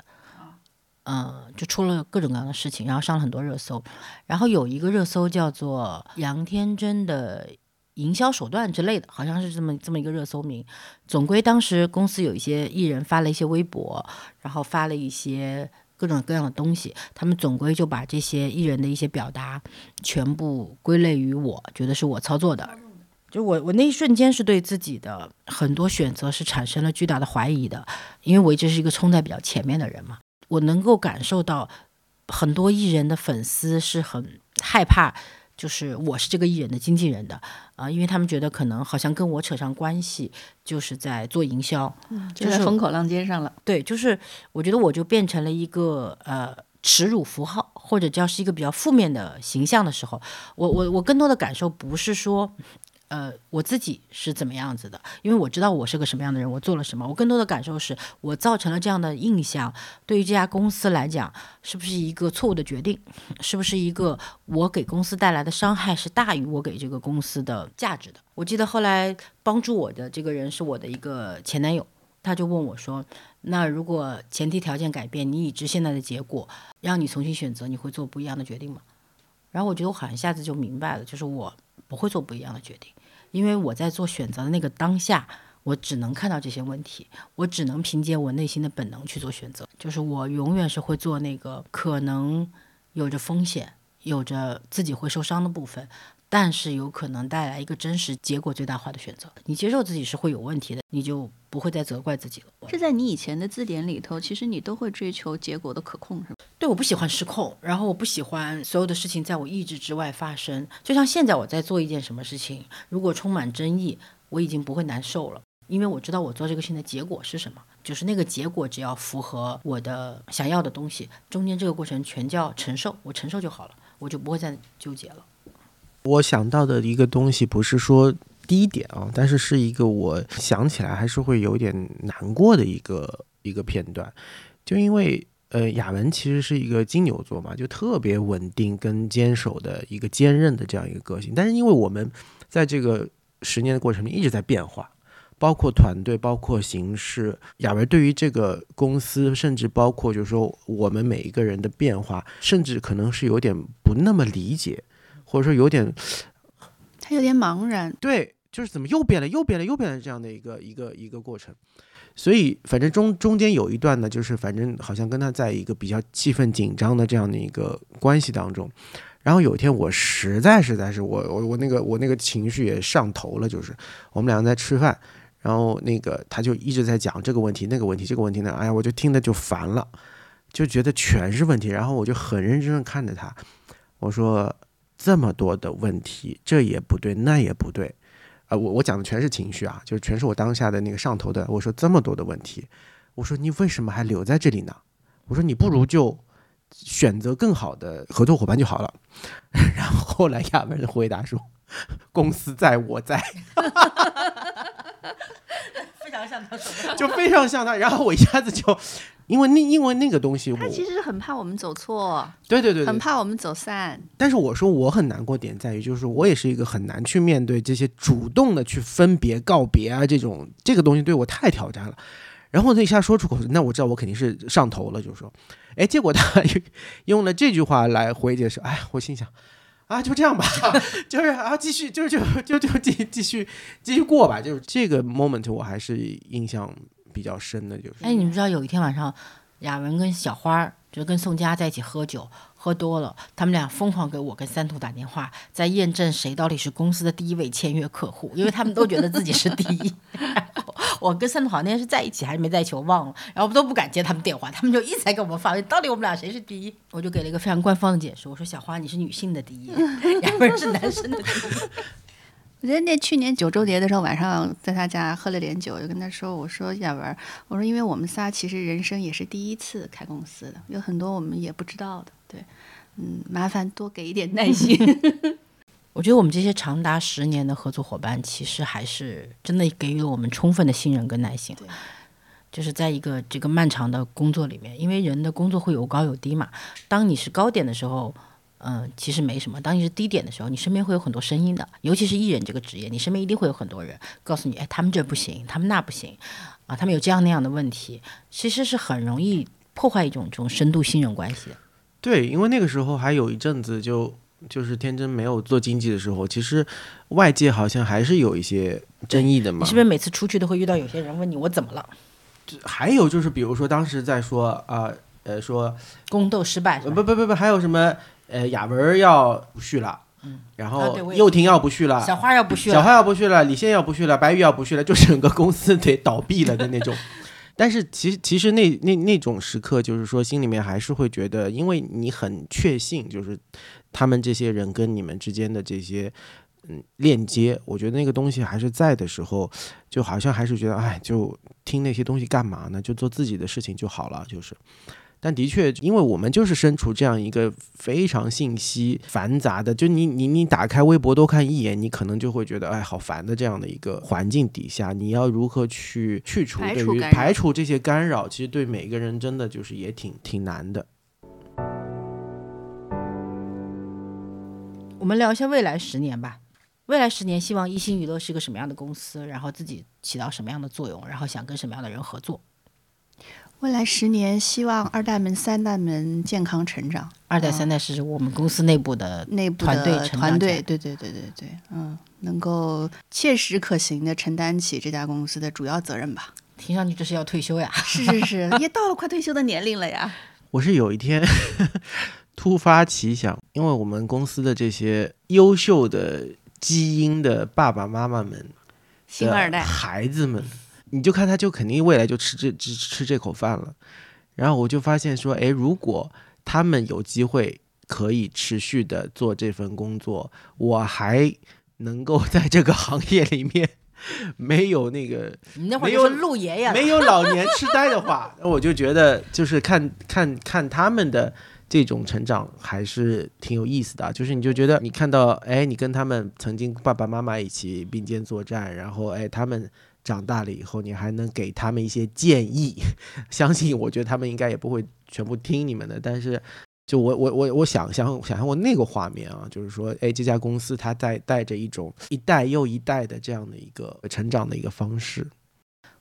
嗯、就出了各种各样的事情，然后上了很多热搜，然后有一个热搜叫做杨天真的营销手段之类的，好像是这么这么一个热搜名。总归当时公司有一些艺人发了一些微博，然后发了一些各种各样的东西，他们总归就把这些艺人的一些表达全部归类于我，觉得是我操作的。就我我那一瞬间是对自己的很多选择是产生了巨大的怀疑的，因为我一直是一个冲在比较前面的人嘛，我能够感受到很多艺人的粉丝是很害怕，就是我是这个艺人的经纪人的啊、因为他们觉得可能好像跟我扯上关系，就是在做营销，就在风口浪尖上了。对，就是我觉得我就变成了一个呃耻辱符号，或者叫是一个比较负面的形象的时候，我我我更多的感受不是说。呃，我自己是怎么样子的？因为我知道我是个什么样的人，我做了什么。我更多的感受是我造成了这样的印象，对于这家公司来讲，是不是一个错误的决定？是不是一个我给公司带来的伤害是大于我给这个公司的价值的？我记得后来帮助我的这个人是我的一个前男友，他就问我说：“那如果前提条件改变，你已知现在的结果，让你重新选择，你会做不一样的决定吗？”然后我觉得我好像一下子就明白了，就是我不会做不一样的决定，因为我在做选择的那个当下，我只能看到这些问题，我只能凭借我内心的本能去做选择，就是我永远是会做那个可能有着风险、有着自己会受伤的部分。但是有可能带来一个真实结果最大化的选择。你接受自己是会有问题的，你就不会再责怪自己了。这在你以前的字典里头，其实你都会追求结果的可控，是吗？对，我不喜欢失控，然后我不喜欢所有的事情在我意志之外发生。就像现在我在做一件什么事情，如果充满争议，我已经不会难受了，因为我知道我做这个事情的结果是什么，就是那个结果只要符合我的想要的东西，中间这个过程全叫承受，我承受就好了，我就不会再纠结了。我想到的一个东西不是说低点啊，但是是一个我想起来还是会有点难过的一个一个片段，就因为呃雅文其实是一个金牛座嘛，就特别稳定跟坚守的一个坚韧的这样一个个性，但是因为我们在这个十年的过程里一直在变化。包括团队，包括形式，雅文对于这个公司，甚至包括就是说我们每一个人的变化，甚至可能是有点不那么理解，或者说有点 (sniffs) 他有点茫然，对，就是怎么又变了，又变了，又变了这样的一个一个一个过程。所以反正中中间有一段呢，就是反正好像跟他在一个比较气氛紧张的这样的一个关系当中。然后有一天我实在实在是我我我那个我那个情绪也上头了，就是我们两个在吃饭，然后那个他就一直在讲这个问题那个问题这个问题呢，哎呀，我就听的就烦了，就觉得全是问题。然后我就很认真的看着他，我说这么多的问题，这也不对，那也不对。啊，我我讲的全是情绪啊，就是全是我当下的那个上头的。我说这么多的问题，我说你为什么还留在这里呢？我说你不如就选择更好的合作伙伴就好了。(laughs) 然后后来亚文的回答说：“公司在我在。(laughs) 非常像他说”就非常像他。然后我一下子就，因为那因为那个东西我，他其实很怕我们走错，对对对对很，怕我们走散。但是我说我很难过点在于，就是我也是一个很难去面对这些主动的去分别告别啊，这种这个东西对我太挑战了。然后那一下说出口，那我知道我肯定是上头了，就是说，哎，结果他用了这句话来回解释，哎，我心想，啊，就这样吧，(laughs) 就是啊，继续，就就就就继继续继续过吧，就是这个 moment 我还是印象比较深的，就是，哎，你们知道有一天晚上，雅文跟小花儿就跟宋佳在一起喝酒，喝多了，他们俩疯狂给我跟三兔打电话，在验证谁到底是公司的第一位签约客户，因为他们都觉得自己是第一。(laughs) 我跟三兔好像那天是在一起还是没在一起，我忘了，然后我们都不敢接他们电话，他们就一直在给我们发问，到底我们俩谁是第一？我就给了一个非常官方的解释，我说小花你是女性的第一，(laughs) 雅文是男生的第一。我觉得那去年九周年的时候，晚上在他家喝了点酒，就跟他说：“我说亚文，我说因为我们仨其实人生也是第一次开公司的，有很多我们也不知道的，对，嗯，麻烦多给一点耐心。(laughs) 我觉得我们这些长达十年的合作伙伴，其实还是真的给予了我们充分的信任跟耐心。就是在一个这个漫长的工作里面，因为人的工作会有高有低嘛。当你是高点的时候，嗯，其实没什么；当你是低点的时候，你身边会有很多声音的。尤其是艺人这个职业，你身边一定会有很多人告诉你：“哎，他们这不行，他们那不行，啊，他们有这样那样的问题。”其实是很容易破坏一种这种深度信任关系的。对，因为那个时候还有一阵子就。就是天真没有做经济的时候，其实外界好像还是有一些争议的嘛。你是不是每次出去都会遇到有些人问你我怎么了？还有就是，比如说当时在说啊呃说宫斗失败，不不不不，还有什么呃雅文要不续了，嗯，然后又廷要不续了，小花要不续了，小花要不续了，李现要不续了，白玉要不续了，就整个公司得倒闭了的那种。(laughs) 但是其实其实那那那种时刻，就是说心里面还是会觉得，因为你很确信，就是他们这些人跟你们之间的这些嗯链接，我觉得那个东西还是在的时候，就好像还是觉得，哎，就听那些东西干嘛呢？就做自己的事情就好了，就是。但的确，因为我们就是身处这样一个非常信息繁杂的，就你你你打开微博多看一眼，你可能就会觉得哎好烦的这样的一个环境底下，你要如何去去除对于排除这些干扰，其实对每个人真的就是也挺挺难的。我们聊一下未来十年吧。未来十年，希望一心娱乐是个什么样的公司？然后自己起到什么样的作用？然后想跟什么样的人合作？未来十年，希望二代们、三代们健康成长。二代、三代是我们公司内部的内部团队团队，对对对对对，嗯，能够切实可行的承担起这家公司的主要责任吧。听上去这是要退休呀？是是是，(laughs) 也到了快退休的年龄了呀。我是有一天 (laughs) 突发奇想，因为我们公司的这些优秀的基因的爸爸妈妈们，星二代孩子们。你就看他，就肯定未来就吃这吃吃这口饭了。然后我就发现说，哎，如果他们有机会可以持续的做这份工作，我还能够在这个行业里面没有那个没有陆爷爷没有老年痴呆的话，(laughs) 我就觉得就是看看看他们的这种成长还是挺有意思的。就是你就觉得你看到，哎，你跟他们曾经爸爸妈妈一起并肩作战，然后哎他们。长大了以后，你还能给他们一些建议，(laughs) 相信我觉得他们应该也不会全部听你们的。但是，就我我我我想象想象过那个画面啊，就是说，哎，这家公司它在带着一种一代又一代的这样的一个成长的一个方式。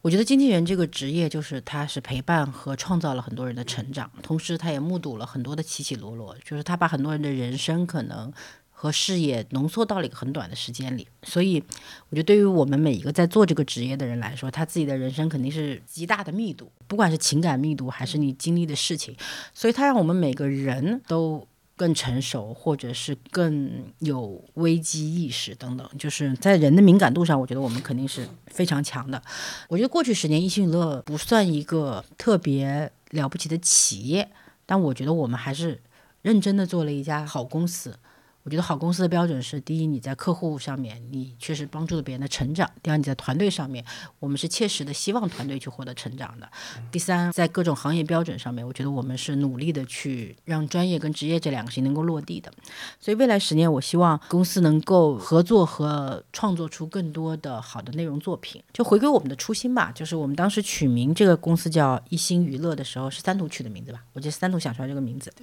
我觉得经纪人这个职业，就是他是陪伴和创造了很多人的成长，同时他也目睹了很多的起起落落，就是他把很多人的人生可能。和事业浓缩到了一个很短的时间里，所以我觉得对于我们每一个在做这个职业的人来说，他自己的人生肯定是极大的密度，不管是情感密度还是你经历的事情，所以他让我们每个人都更成熟，或者是更有危机意识等等，就是在人的敏感度上，我觉得我们肯定是非常强的。我觉得过去十年，一心娱乐不算一个特别了不起的企业，但我觉得我们还是认真的做了一家好公司。我觉得好公司的标准是：第一，你在客户上面你确实帮助了别人的成长；第二，你在团队上面，我们是切实的希望团队去获得成长的；第三，在各种行业标准上面，我觉得我们是努力的去让专业跟职业这两个事情能够落地的。所以未来十年，我希望公司能够合作和创作出更多的好的内容作品，就回归我们的初心吧。就是我们当时取名这个公司叫一心娱乐的时候，是三图取的名字吧？我觉得三图想出来这个名字，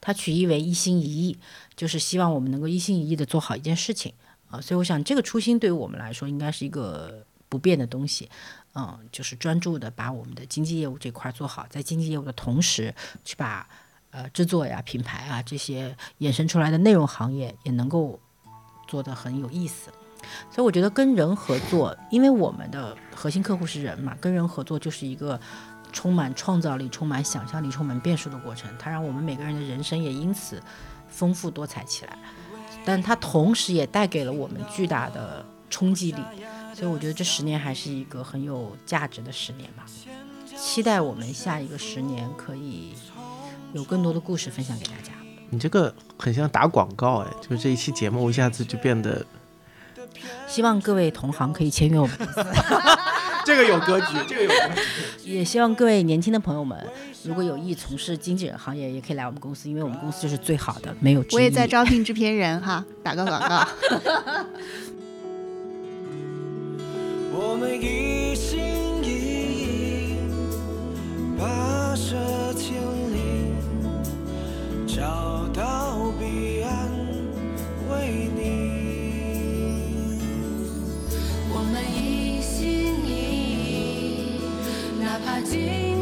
它取意为一心一意。就是希望我们能够一心一意的做好一件事情啊，所以我想这个初心对于我们来说应该是一个不变的东西，嗯，就是专注的把我们的经济业务这块做好，在经济业务的同时，去把呃制作呀、品牌啊这些衍生出来的内容行业也能够做得很有意思。所以我觉得跟人合作，因为我们的核心客户是人嘛，跟人合作就是一个充满创造力、充满想象力、充满变数的过程，它让我们每个人的人生也因此。丰富多彩起来，但它同时也带给了我们巨大的冲击力，所以我觉得这十年还是一个很有价值的十年吧。期待我们下一个十年可以有更多的故事分享给大家。你这个很像打广告哎，就是这一期节目一下子就变得。希望各位同行可以签约我们。(laughs) 这个有格局，(laughs) 这个有格局。也希望各位年轻的朋友们，如果有意从事经纪人行业，也可以来我们公司，因为我们公司就是最好的，没有。我也在招聘制片人哈，打个广告。(laughs) 我们一心一意，跋涉千里，找到彼岸为你。我们一哪怕经